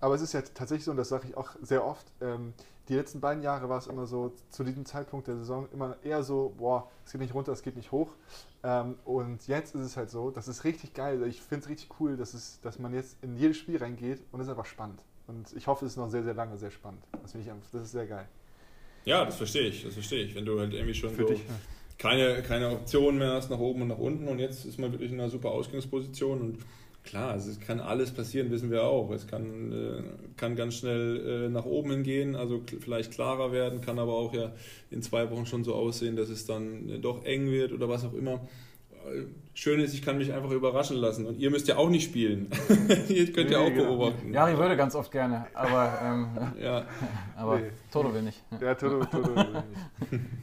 Aber es ist ja tatsächlich so, und das sage ich auch sehr oft, ähm, die letzten beiden Jahre war es immer so, zu diesem Zeitpunkt der Saison immer eher so, boah, es geht nicht runter, es geht nicht hoch. Ähm, und jetzt ist es halt so, das ist richtig geil. Ich finde es richtig cool, dass, es, dass man jetzt in jedes Spiel reingeht und es ist einfach spannend. Und ich hoffe, es ist noch sehr, sehr lange sehr spannend. Das finde ich einfach, das ist sehr geil. Ja, das verstehe ich, das verstehe ich. Wenn du halt irgendwie schon Für so dich. keine, keine Optionen mehr hast nach oben und nach unten und jetzt ist man wirklich in einer super Ausgangsposition und klar, also es kann alles passieren, wissen wir auch. Es kann, äh, kann ganz schnell äh, nach oben hingehen, also vielleicht klarer werden, kann aber auch ja in zwei Wochen schon so aussehen, dass es dann äh, doch eng wird oder was auch immer. Äh, Schön ist, ich kann mich einfach überraschen lassen und ihr müsst ja auch nicht spielen. [LAUGHS] ihr könnt ja Nee, auch genau. beobachten. Jari würde ganz oft gerne, aber, ähm, [LAUGHS] Ja. [LAUGHS] aber Nee. Toto will nicht. Ja, Toto, Toto.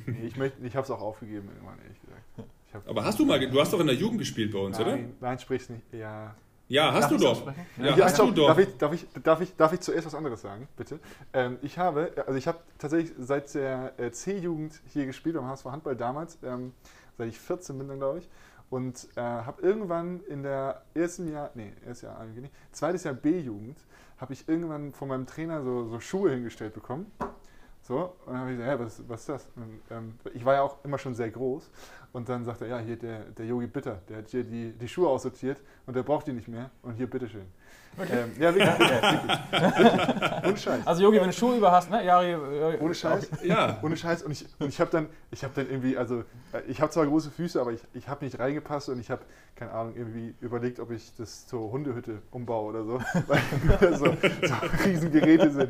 nee, ich möchte, ich habe es auch aufgegeben irgendwann, ehrlich gesagt. Ich Aber hast du mal, du hast doch in der Jugend gespielt bei uns, oder? nein, nein, sprich's nicht. Ja, Ja, hast Darf du doch. Ja, Ja, hast stopp. du doch. Darf ich, darf, ich, darf, ich, darf ich zuerst was anderes sagen, bitte? Ähm, ich habe, also ich habe tatsächlich seit der äh, C-Jugend hier gespielt, beim HSV Handball damals, ähm, seit ich 14 bin glaube ich. Und äh, habe irgendwann in der ersten Jahr, nee, erstes Jahr eigentlich nicht, zweites Jahr B-Jugend, habe ich irgendwann von meinem Trainer so, so Schuhe hingestellt bekommen. So, und dann habe ich gesagt, hä, was, was ist das? Und, ähm, ich war ja auch immer schon sehr groß. Und dann sagt er, ja, hier der, Yogi Bitter, der hat hier die, die Schuhe aussortiert und der braucht die nicht mehr. Und hier, bitteschön. Ähm, ja, wirklich, wirklich, [LAUGHS] wirklich. Ohne Scheiß. Also Jogi, wenn du Schuhe über hast, ne? Jari, äh, Ohne Scheiß. Ja. Ohne Scheiß. Und ich, und ich habe dann, ich habe dann irgendwie, also äh, ich habe zwar große Füße, aber ich, ich habe nicht reingepasst und ich habe, keine Ahnung, irgendwie überlegt, ob ich das zur Hundehütte umbaue oder so, [LAUGHS] weil so, so riesen Geräte sind.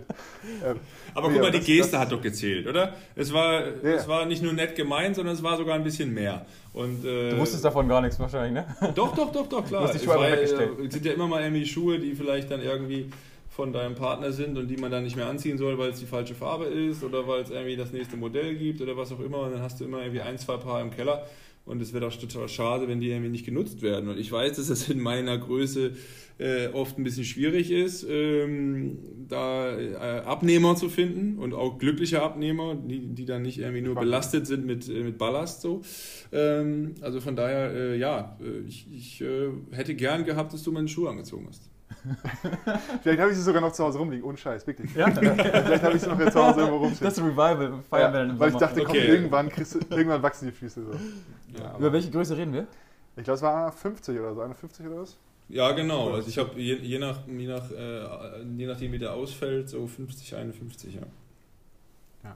Ähm, Aber nee, guck mal, die Geste das- hat doch gezählt, oder? Es war, Ja. es war nicht nur nett gemeint, sondern es war sogar ein bisschen mehr. Und, äh, Du wusstest davon gar nichts wahrscheinlich, ne? Doch, doch, doch, doch, klar. Du hast die Es Schuhe war, einfach äh, weggestellt. Es sind ja immer mal irgendwie Schuhe, die vielleicht dann irgendwie von deinem Partner sind und die man dann nicht mehr anziehen soll, weil es die falsche Farbe ist oder weil es irgendwie das nächste Modell gibt oder was auch immer. Und dann hast du immer irgendwie ein, zwei Paar im Keller. Und es wäre doch total schade, wenn die irgendwie nicht genutzt werden. Und ich weiß, dass das in meiner Größe äh, oft ein bisschen schwierig ist, ähm, da äh, Abnehmer zu finden und auch glückliche Abnehmer, die, die dann nicht irgendwie nur belastet sind mit, äh, mit Ballast. So. Ähm, also von daher, äh, ja, äh, ich, ich äh, hätte gern gehabt, dass du meine Schuhe angezogen hast. [LAUGHS] Vielleicht habe ich sie sogar noch zu Hause rumliegen, ohne Scheiß, wirklich. Ja, [LAUGHS] Vielleicht habe ich sie noch hier zu Hause irgendwo rumstehen. das Revival feiern wir dann Ja, im weil ich dachte, komm, Okay. irgendwann, kriegst du, irgendwann wachsen die Füße so. Ja, Über welche Größe reden wir? ich glaube, es war 50 oder so, 51 oder was? Ja, genau. Also ich habe je, je, nach, je, nach, äh, je nachdem, wie der ausfällt, so 50, 51, ja.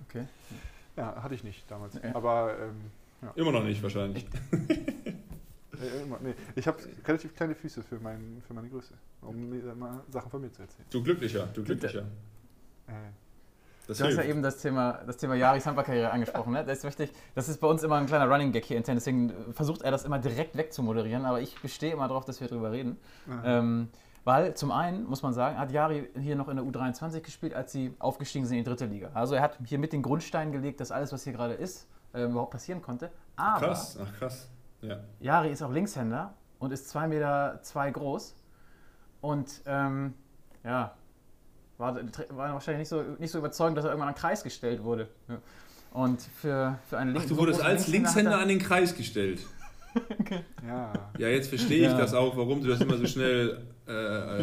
Okay. Ja, hatte ich nicht damals. Ja. Aber ähm, Immer noch nicht wahrscheinlich. [LAUGHS] äh, immer, nee. ich habe relativ kleine Füße für, mein, für meine Größe, um mir mal Sachen von mir zu erzählen. Du glücklicher, du glücklicher. Äh, Das Du hast ja hilft. eben das Thema, das Thema Jaris Handballkarriere angesprochen. Ne? Das, ist wichtig. das ist bei uns immer ein kleiner Running Gag hier intern, deswegen versucht er das immer direkt wegzumoderieren, aber ich bestehe immer darauf, dass wir darüber reden. Ähm, weil zum einen, muss man sagen, hat Jari hier noch in der U23 gespielt, als sie aufgestiegen sind in die dritte Liga. Also er hat hier mit den Grundsteinen gelegt, dass alles, was hier gerade ist, äh, überhaupt passieren konnte. Aber Krass, ach krass. Ja. Jari ist auch Linkshänder und ist 2 Meter zwei groß. Und ähm, ja, war, war wahrscheinlich nicht so, nicht so überzeugend, dass er irgendwann an den Kreis gestellt wurde. Und für, für einen Ach, Link- du so wurdest großen als Linkshänder an den Kreis gestellt. [LAUGHS] ja. Ja, jetzt verstehe ich Ja. das auch, warum du das immer so schnell äh,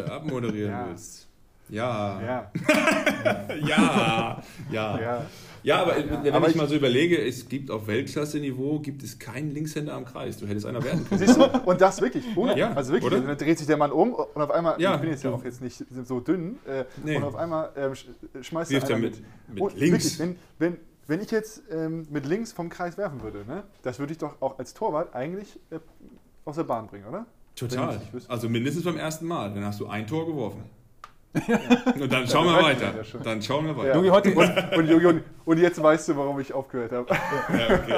äh, abmoderieren Ja. willst. Ja. Ja. [LAUGHS] Ja, Ja. ja. Ja, aber wenn Aber ich ich- mal so überlege, es gibt auf Weltklasse-Niveau gibt es keinen Linkshänder am Kreis. Du hättest einer werden können. Siehst du? Und das wirklich, ohne, Ja, also wirklich, oder? dann dreht sich der Mann um und auf einmal, Ja, ich bin jetzt ja auch jetzt nicht so dünn, äh, Nee. und auf einmal ähm, sch- schmeißt Wirft er mit, mit Und links. Wirklich, wenn, wenn, wenn ich jetzt ähm, mit links vom Kreis werfen würde, ne, das würde ich doch auch als Torwart eigentlich äh, aus der Bahn bringen, oder? Total. Also mindestens beim ersten Mal. Dann hast du ein Tor geworfen. Und dann schauen wir das weiß weiter. ja. Dann schauen wir Ja. weiter. Jogi, heute, Und, [LAUGHS] und, und, und jetzt weißt du, warum ich aufgehört habe. Ja, okay,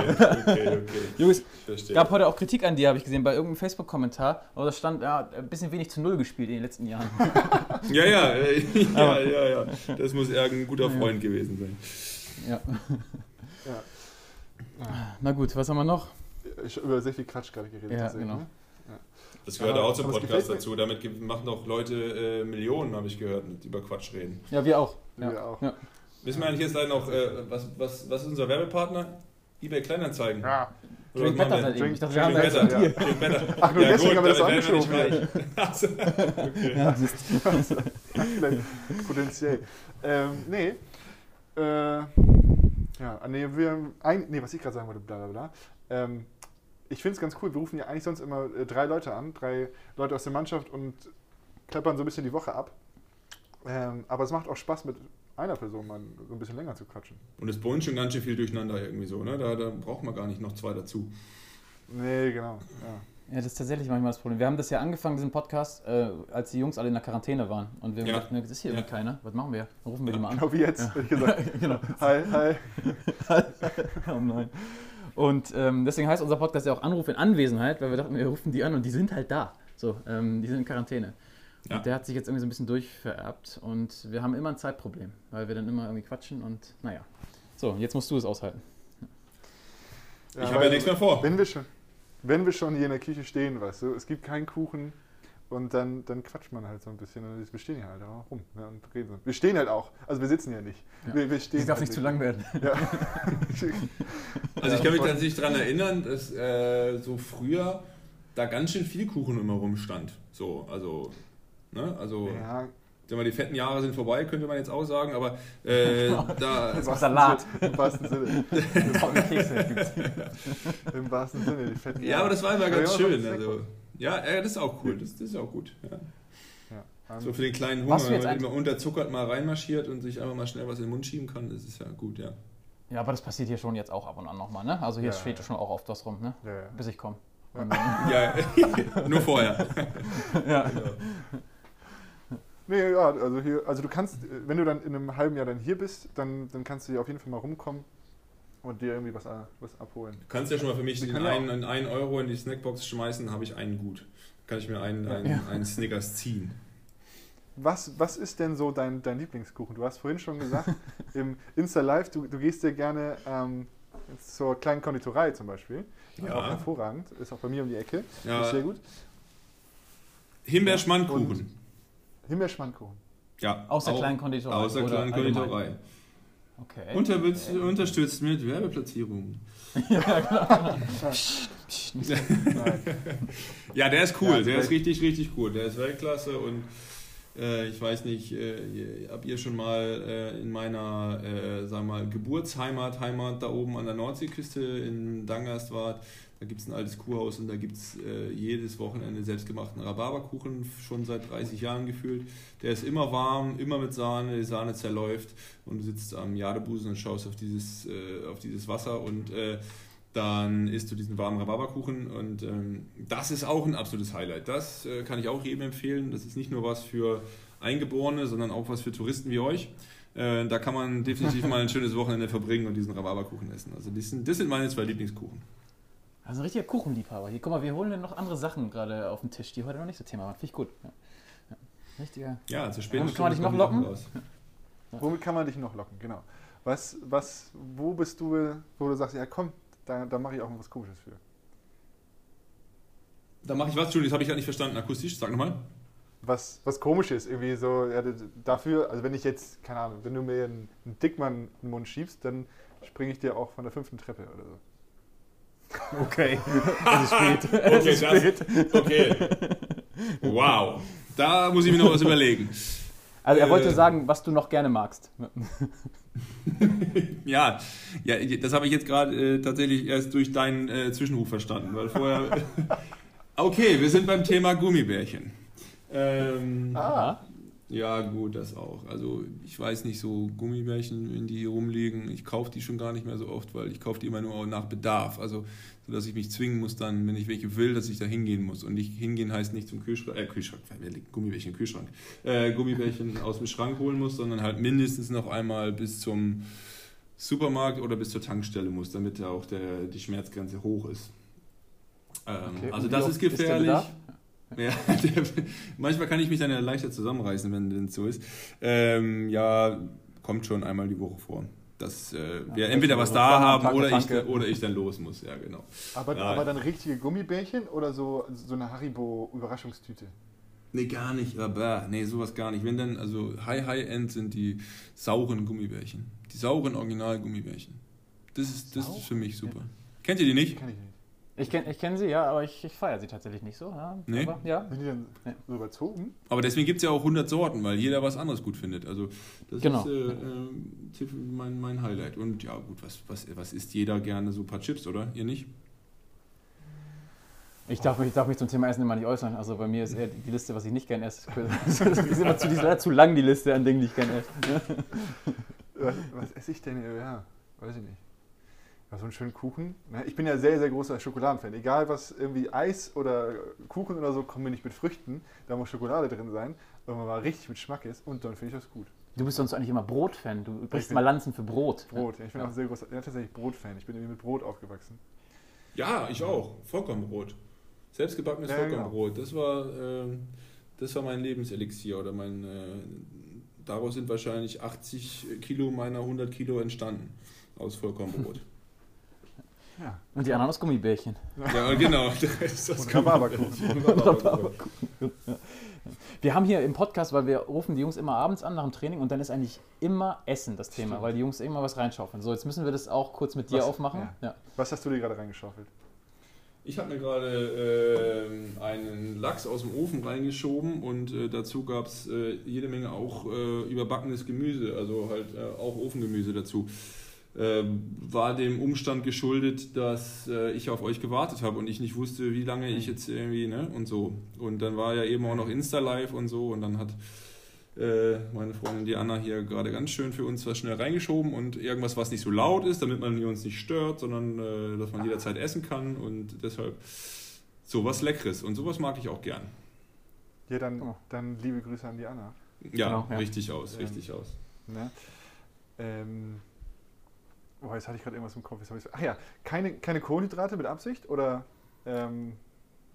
okay, okay. Jungs, Verstehe. gab heute auch Kritik an dir, habe ich gesehen, bei irgendeinem Facebook-Kommentar. Aber da stand, ja, ein bisschen wenig zu Null gespielt in den letzten Jahren. [LAUGHS] Ja, ja, äh, [LAUGHS] ja, ja, ja. Das muss irgendein guter Freund gewesen sein. ja. Ja. Na gut, was haben wir noch? Ich habe über sehr viel Quatsch gerade geredet. Ja, genau. ne? Das gehört Aber- auch zum Podcast dazu. Damit machen doch Leute äh, Millionen, habe ich gehört, mit über Quatsch reden. Ja, wir auch. Wir Ja. auch. Ja. Wissen wir eigentlich jetzt leider noch, äh, was, was, was ist unser Werbepartner? eBay Kleinanzeigen. Ja. Drink Better wir? eben. Ich dachte, wir haben Better. ja. Drink Better. Ach, nur deswegen haben wir das wir angeschoben. Also, [LAUGHS] okay. Ja, [LAUGHS] Potenziell. Ähm, nee. Äh, ja, nee, wir, ein, nee, was ich gerade sagen wollte, bla bla bla. Ähm, ich finde es ganz cool. Wir rufen ja eigentlich sonst immer äh, drei Leute an, drei Leute aus der Mannschaft und klappern so ein bisschen die Woche ab. Ähm, aber es macht auch Spaß, mit einer Person mal so ein bisschen länger zu quatschen. Und es uns schon ganz schön viel durcheinander irgendwie so, ne? Da, da braucht man gar nicht noch zwei dazu. Nee, genau. Ja. Ja, das ist tatsächlich manchmal das Problem. Wir haben das ja angefangen, diesen Podcast, äh, als die Jungs alle in der Quarantäne waren. Und wir Ja. dachten, es ist hier Ja. irgendwie keiner. Was machen wir? Dann rufen wir die mal an. Genau wie jetzt, hätte ich gesagt. [LAUGHS] genau. Hi, hi. [LAUGHS] oh nein. Und ähm, deswegen heißt unser Podcast ja auch Anruf in Anwesenheit, weil wir dachten, wir rufen die an und die sind halt da. So, ähm, die sind in Quarantäne. Ja. Und der hat sich jetzt irgendwie so ein bisschen durchvererbt und wir haben immer ein Zeitproblem, weil wir dann immer irgendwie quatschen und naja. So, jetzt musst du es aushalten. Ja, ich habe ja nichts mehr vor. Wenn wir schon, wenn wir schon hier in der Küche stehen, weißt du, es gibt keinen Kuchen und dann, dann quatscht man halt so ein bisschen und wir stehen hier halt auch rum ne, und reden. so. Wir stehen halt auch, also wir sitzen ja nicht. Ja. Wir, wir stehen Das darf halt nicht zu lang werden. Ja. [LAUGHS] Also ich kann mich tatsächlich daran erinnern, dass äh, so früher da ganz schön viel Kuchen immer rumstand. So, also, ne? Also, ja, mal, die fetten Jahre sind vorbei, könnte man jetzt auch sagen, aber äh, [LAUGHS] da. Das ist auch Salat. Im wahrsten Sinne. Im wahrsten Sinne, die fetten Ja, aber das war immer ganz ja, schön. Also, ja, äh, das ist auch cool. Das, das ist auch gut. Ja. Ja, ähm, So für den kleinen Hunger, wenn man immer unterzuckert mal reinmarschiert und sich einfach mal schnell was in den Mund schieben kann, das ist ja gut, ja. Ja, aber das passiert hier schon jetzt auch ab und an nochmal, ne? Also hier Ja, steht ja. schon auch oft was rum, ne? ja, ja. Bis ich komme. Ja, [LAUGHS] nur vorher. Ja. [LAUGHS] Nee, ja, also hier, also du kannst, äh, wenn du dann in einem halben Jahr dann hier bist, dann, dann kannst du hier auf jeden Fall mal rumkommen und dir irgendwie was, was abholen. Du kannst ja schon mal für mich den einen, einen, einen Euro in die Snackbox schmeißen, habe ich einen gut. Kann ich mir einen, einen, Ja. einen Snickers ziehen. Was, was ist denn so dein, dein Lieblingskuchen? Du hast vorhin schon gesagt, [LAUGHS] im Insta Live, du, du gehst ja gerne ähm, zur kleinen Konditorei zum Beispiel. Ja. Auch hervorragend, ist auch bei mir um die Ecke. Ja. Ist sehr gut. Himbeerschmandkuchen. Himbeerschmandkuchen. Ja. Aus der auch kleinen Konditorei. Aus der oder kleinen allgemein? Konditorei. Okay. Unterstützt, mit Werbeplatzierungen. [LAUGHS] Nein. Ja, der ist cool, Ja, der ist richtig, richtig cool. Der ist Weltklasse und äh, ich weiß nicht, äh, ihr- habt ihr schon mal äh, in meiner, äh, sagen wir mal, Geburtsheimat, Heimat da oben an der Nordseeküste in Dangast wart, da gibt es ein altes Kuhhaus und da gibt es äh, jedes Wochenende selbstgemachten Rhabarberkuchen, schon seit 30 Jahren gefühlt. Der ist immer warm, immer mit Sahne, die Sahne zerläuft und du sitzt am Jadebusen und schaust auf dieses, äh, auf dieses Wasser und äh, dann isst du diesen warmen Rhabarberkuchen und ähm, das ist auch ein absolutes Highlight. Das äh, kann ich auch jedem empfehlen. Das ist nicht nur was für Eingeborene, sondern auch was für Touristen wie euch. Äh, da kann man definitiv [LAUGHS] mal ein schönes Wochenende verbringen und diesen Rhabarberkuchen essen. Also das sind, das sind meine zwei Lieblingskuchen. Also ein richtiger Kuchenliebhaber. Hier, guck mal, wir holen dann noch andere Sachen gerade auf den Tisch, die heute noch nicht so Thema waren. Finde ich gut. Ja. Ja. Richtiger. Ja, also später. Womit kann man dich noch locken? Womit kann man dich noch locken? Genau. Was, was, wo bist du, wo du sagst, ja komm, da, da mache ich auch mal was Komisches für. Da mache ich was, Entschuldigung, das habe ich gerade nicht verstanden. Akustisch, sag nochmal. Was, was Komisches, irgendwie so, ja, dafür, also wenn ich jetzt, keine Ahnung, wenn du mir einen, einen Dickmann in den Mund schiebst, dann springe ich dir auch von der fünften Treppe oder so. Okay. [LAUGHS] es ist spät. Okay, es ist das- spät. Okay. Wow. Da muss ich mir noch was überlegen. Also er wollte Äh. sagen, was du noch gerne magst. [LAUGHS] ja, ja, das habe ich jetzt gerade äh, tatsächlich erst durch deinen äh, Zwischenruf verstanden, weil vorher. [LAUGHS] okay, wir sind beim Thema Gummibärchen. Ähm, Ah. Ja, gut, das auch. Also ich weiß nicht, so Gummibärchen, wenn die hier rumliegen, ich kaufe die schon gar nicht mehr so oft, weil ich kaufe die immer nur nach Bedarf. Also so, dass ich mich zwingen muss dann, wenn ich welche will, dass ich da hingehen muss. Und nicht hingehen heißt nicht zum Kühlschrank, äh Kühlschrank, wer legt Gummibärchen im Kühlschrank, äh, Gummibärchen aus dem Schrank holen muss, sondern halt mindestens noch einmal bis zum Supermarkt oder bis zur Tankstelle muss, damit da auch der, die Schmerzgrenze hoch ist. Ähm, Okay, Also das ist ist gefährlich. Bedarf? Ja, der, [LAUGHS] manchmal kann ich mich dann ja leichter zusammenreißen, wenn es so ist. Ähm, ja, kommt schon einmal die Woche vor. Dass äh, wir Ja, entweder was da haben oder ich, oder ich dann los muss. Ja, genau. Aber, Ja. aber dann richtige Gummibärchen oder so, so eine Haribo-Überraschungstüte? Nee, gar nicht. Aber, nee, sowas gar nicht. Wenn dann, also High High End sind die sauren Gummibärchen. Die sauren Original-Gummibärchen. Das ist, das ist für mich super. Kennt ihr die nicht? Kann ich nicht. Ich kenne ich kenn sie, ja, aber ich, ich feiere sie tatsächlich nicht so. Ja, Nee? Aber, ja. Sind die dann Ja. so überzogen? Aber deswegen gibt es ja auch 100 Sorten, weil jeder was anderes gut findet. Also das Genau. ist äh, äh, mein, mein Highlight. Und ja gut, was, was, was isst jeder gerne? So ein paar Chips, oder? Ihr nicht? Ich darf, mich, ich darf mich zum Thema Essen immer nicht äußern. Also bei mir ist eher die Liste, was ich nicht gerne esse. [LAUGHS] Das ist immer zu, die ist leider zu lang, die Liste an Dingen, die ich gerne esse. Was, was esse ich denn? Ja, weiß ich nicht. Ja, so einen schönen Kuchen. Ich bin ja sehr, sehr großer Schokoladenfan. Egal was irgendwie Eis oder Kuchen oder so, kommen wir nicht mit Früchten. Da muss Schokolade drin sein. Und man mal richtig mit Geschmack ist. Und dann finde ich das gut. Du bist sonst eigentlich immer Brotfan. Du brichst mal Lanzen für Brot. Brot. Ja, ich bin Ja. auch sehr großer, ja, tatsächlich Brotfan. Ich bin irgendwie mit Brot aufgewachsen. Ja, ich auch. Vollkornbrot. Selbstgebackenes Ja, Vollkornbrot. Das war, ähm, das war mein Lebenselixier oder mein. Äh, daraus sind wahrscheinlich 80 Kilo meiner 100 Kilo entstanden aus Vollkornbrot. [LAUGHS] Ja. Und die anderen aus Gummibärchen. ja, genau. [LAUGHS] Das ist das Und Rhabarberkuchen. Wir haben hier im Podcast, weil wir rufen die Jungs immer abends an nach dem Training und dann ist eigentlich immer Essen das Thema, Stimmt. weil die Jungs immer was reinschaufeln. So, jetzt müssen wir das auch kurz mit dir Was? aufmachen. Ja. Ja. Was hast du dir gerade reingeschaufelt? Ich habe mir gerade ähm, einen Lachs aus dem Ofen reingeschoben und äh, dazu gab es äh, jede Menge auch äh, überbackenes Gemüse, also halt äh, auch Ofengemüse dazu. Ähm, war dem Umstand geschuldet, dass äh, ich auf euch gewartet habe und ich nicht wusste, wie lange ich jetzt irgendwie, ne, und so. Und dann war ja eben auch noch Insta-Live und so und dann hat äh, meine Freundin Diana hier gerade ganz schön für uns was schnell reingeschoben und irgendwas, was nicht so laut ist, damit man uns nicht stört, sondern äh, dass man jederzeit essen kann und deshalb sowas Leckeres und sowas mag ich auch gern. Ja, dann, Oh. dann liebe Grüße an die Anna. Ja, Genau, ja. richtig aus, Ähm, richtig aus. Ne? Ähm, jetzt hatte ich gerade irgendwas im Kopf. Ich's- Ach ja, keine, keine Kohlenhydrate mit Absicht oder ähm,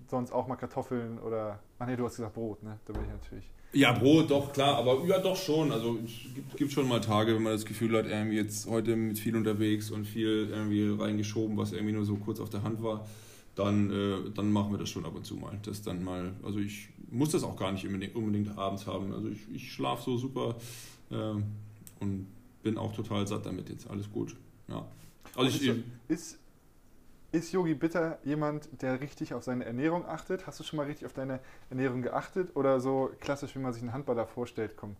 sonst auch mal Kartoffeln oder. Ach nee, du hast gesagt Brot, ne? Da bin ich natürlich. Ja, Brot, doch, klar, aber ja, doch schon. Also es gibt, schon mal Tage, wenn man das Gefühl hat, irgendwie jetzt heute mit viel unterwegs und viel irgendwie reingeschoben, was irgendwie nur so kurz auf der Hand war, dann, äh, dann machen wir das schon ab und zu mal. Das dann mal, also ich muss das auch gar nicht unbedingt, unbedingt abends haben. Also ich, ich schlafe so super ähm, und bin auch total satt damit jetzt. Alles gut. Ja. Also ich, ist, ist, ist Yogi Bitter jemand, der richtig auf seine Ernährung achtet? Hast du schon mal richtig auf deine Ernährung geachtet? Oder so klassisch, wie man sich einen Handballer vorstellt, komm,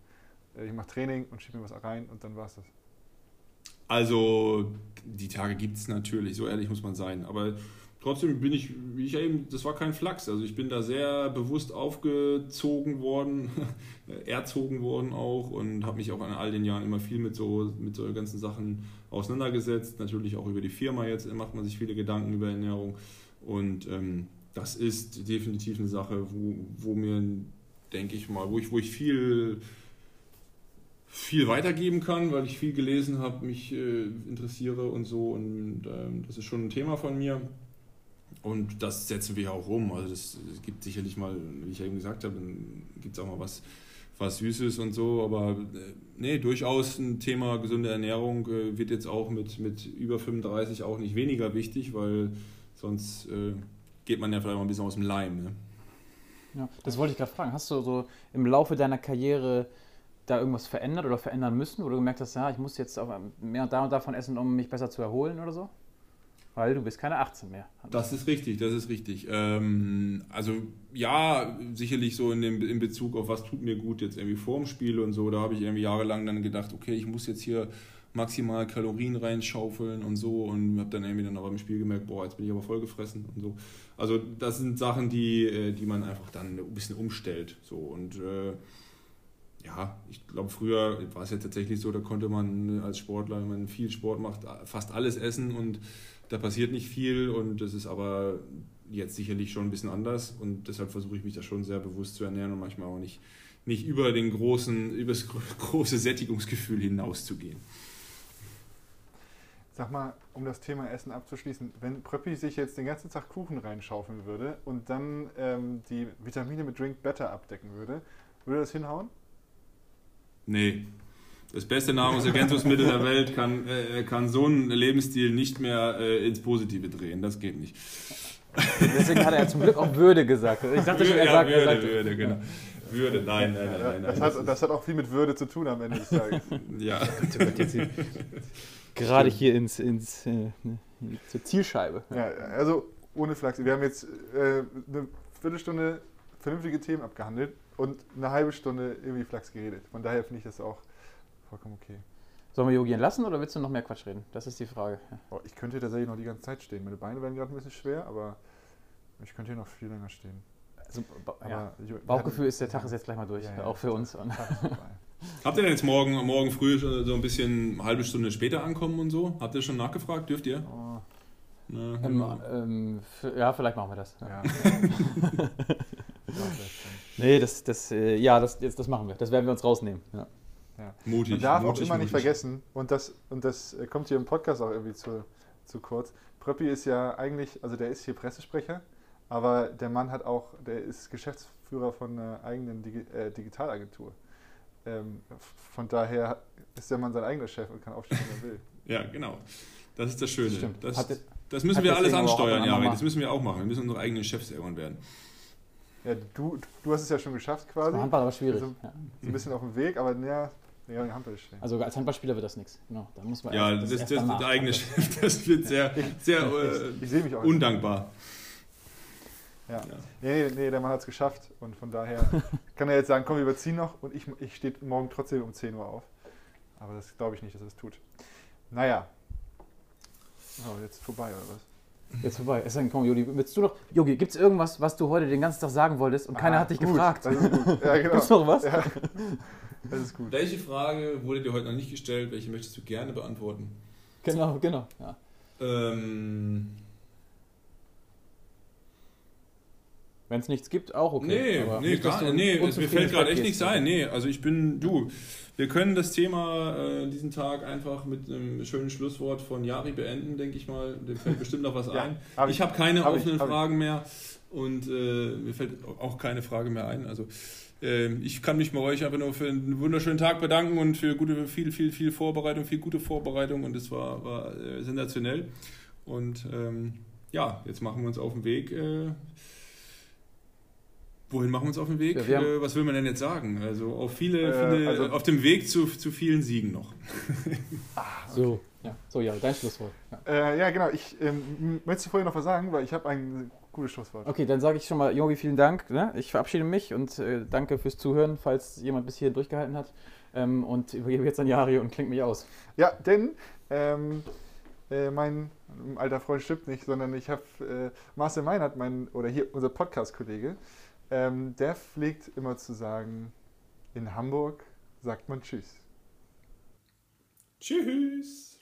äh, ich mache Training und schieb mir was rein und dann war's das. Also, die Tage gibt es natürlich, so ehrlich muss man sein. Aber trotzdem bin ich, wie ich eben, das war kein Flachs. Also, ich bin da sehr bewusst aufgezogen worden, [LAUGHS] erzogen worden auch und habe mich auch an all den Jahren immer viel mit so, mit so ganzen Sachen auseinandergesetzt. Natürlich auch über die Firma jetzt macht man sich viele Gedanken über Ernährung. Und ähm, das ist definitiv eine Sache, wo, wo mir, denke ich mal, wo ich, wo ich viel viel weitergeben kann, weil ich viel gelesen habe, mich äh, interessiere und so. Und ähm, das ist schon ein Thema von mir. Und das setzen wir auch um. Also es gibt sicherlich mal, wie ich ja eben gesagt habe, gibt es auch mal was, was Süßes und so. Aber äh, nee, durchaus ein Thema gesunde Ernährung äh, wird jetzt auch mit, mit über 35 auch nicht weniger wichtig, weil sonst äh, geht man ja vielleicht mal ein bisschen aus dem Leim. Ne? Ja, das wollte ich gerade fragen. Hast du so im Laufe deiner Karriere da irgendwas verändert oder verändern müssen, wo du gemerkt hast, ja, ich muss jetzt auch mehr da und davon essen, um mich besser zu erholen oder so? Weil du bist keine 18 mehr. Das ist richtig, das ist richtig. Ähm, also ja, sicherlich so in, dem, in Bezug auf was tut mir gut jetzt irgendwie vorm Spiel und so, da habe ich irgendwie jahrelang dann gedacht, okay, ich muss jetzt hier maximal Kalorien reinschaufeln und so und habe dann irgendwie dann auch im Spiel gemerkt, boah, jetzt bin ich aber voll gefressen und so. Also das sind Sachen, die, äh, die man einfach dann ein bisschen umstellt. So und äh, ja, ich glaube, früher war es ja tatsächlich so, da konnte man als Sportler, wenn man viel Sport macht, fast alles essen und da passiert nicht viel und das ist aber jetzt sicherlich schon ein bisschen anders und deshalb versuche ich mich da schon sehr bewusst zu ernähren und manchmal auch nicht, nicht über den großen, über das [LAUGHS] große Sättigungsgefühl hinauszugehen. Sag mal, um das Thema Essen abzuschließen, wenn Pröppi sich jetzt den ganzen Tag Kuchen reinschaufeln würde und dann ähm, die Vitamine mit Drink Better abdecken würde, würde das hinhauen? Nee. Das beste Nahrungsergänzungsmittel der Welt kann, äh, kann so einen Lebensstil nicht mehr äh, ins Positive drehen. Das geht nicht. Deswegen hat er zum Glück auch Würde gesagt. Ich dachte schon, er ja, sagt Würde, er sagt, Würde, genau. Würde, nein, nein, nein. nein, das, nein hat, das hat auch viel mit Würde zu tun am Ende des Tages. ja. [LAUGHS] Gerade hier ins, ins äh, zur Zielscheibe. Ja, also ohne Flachs. Wir haben jetzt äh, eine Viertelstunde vernünftige Themen abgehandelt und eine halbe Stunde irgendwie Flachs geredet. Von daher finde ich das auch vollkommen okay. Sollen wir Yogi entlassen oder willst du noch mehr Quatsch reden? Das ist die Frage. Ja. Oh, ich könnte hier tatsächlich noch die ganze Zeit stehen. Meine Beine werden gerade ein bisschen schwer, aber ich könnte hier noch viel länger stehen. Also, ba- Aber ja. Bauchgefühl ist, der Tag ist jetzt gleich mal durch, Ja, ja. auch für uns. [LAUGHS] Habt ihr denn jetzt morgen, morgen früh so ein bisschen eine halbe Stunde später ankommen und so? Habt ihr schon nachgefragt? Dürft ihr? Oh, Na, Ähm, ähm, f- ja, vielleicht machen wir das. Ja. [LAUGHS] Nee, das, das, äh, ja, das, jetzt, das machen wir. Das werden wir uns rausnehmen. Ja. Mutig. Man darf mutig, auch immer nicht mutig. vergessen, und das, und das äh, kommt hier im Podcast auch irgendwie zu, zu kurz. Pröppi ist ja eigentlich, also der ist hier Pressesprecher, aber der Mann hat auch, der ist Geschäftsführer von einer eigenen Digi äh, Digitalagentur. Ähm, von daher ist der Mann sein eigener Chef und kann aufstehen, wenn er will. [LAUGHS] Ja, genau. Das ist das Schöne. Stimmt. Das, Hat- das müssen hat wir alles ansteuern. Mama. Das müssen wir auch machen. Wir müssen unsere eigenen Chefs irgendwann werden. Ja, du, du hast es ja schon geschafft quasi. Handball aber schwierig. Also- ja. So ein bisschen auf dem Weg, aber näher, näher an die Handball stehen. Also als Handballspieler wird das nichts. Genau, da muss man Ja, erst- das, das, erst das, der eigene Chef, das wird sehr, sehr äh, ich, ich sehe mich auch. undankbar. Ja. Ja. Nee, nee, der Mann hat es geschafft und von daher [LAUGHS] kann er jetzt sagen, komm, wir überziehen noch und ich, ich stehe morgen trotzdem um 10 Uhr auf. Aber das glaube ich nicht, dass er es tut. Naja. Oh, jetzt vorbei oder was? Jetzt vorbei. Es denn, komm, Jogi, willst du noch. Jogi, gibt es irgendwas, was du heute den ganzen Tag sagen wolltest und keiner Ah, hat dich gut, gefragt? Das ist gut. Ja, [LAUGHS] genau. Gibt's noch was? Ja, [LAUGHS] das ist gut. Welche Frage wurde dir heute noch nicht gestellt? Welche möchtest du gerne beantworten? Genau, genau. Ja. Ähm, Wenn es nichts gibt, auch okay. nee, Aber nee, nicht, gar, nee, es, mir fällt gerade echt nichts ein. Nee, also ich bin du. Wir können das Thema äh, diesen Tag einfach mit einem schönen Schlusswort von Jari beenden, denke ich mal. Dem fällt bestimmt noch was Ja, ein. hab ich habe keine hab ich, offenen ich. Fragen mehr und äh, mir fällt auch keine Frage mehr ein. Also ich kann mich bei euch einfach nur für einen wunderschönen Tag bedanken und für gute, viel, viel, viel Vorbereitung, viel gute Vorbereitung und es war, war äh, sensationell. Und ähm, ja, jetzt machen wir uns auf den Weg. Äh, wohin machen wir uns auf den Weg? Ja, äh, was will man denn jetzt sagen? Also auf viele, Äh, viele also- auf dem Weg zu, zu vielen Siegen noch. [LAUGHS] So, ja. so, ja, dein Schlusswort. Ja. Äh, ja, genau. Ich ähm, möchte vorher noch was sagen, weil ich habe ein gutes Schlusswort. Okay, dann sage ich schon mal, Jogi, vielen Dank. Ne? Ich verabschiede mich und äh, danke fürs Zuhören, falls jemand bis hierhin durchgehalten hat. Ähm, und übergebe jetzt an Jari und klingt mich aus. Ja, denn ähm, äh, mein alter Freund stimmt nicht, sondern ich habe äh, Marcel Meinert, mein, oder hier unser Podcast-Kollege, ähm, der pflegt immer zu sagen, in Hamburg sagt man Tschüss. Tschüss!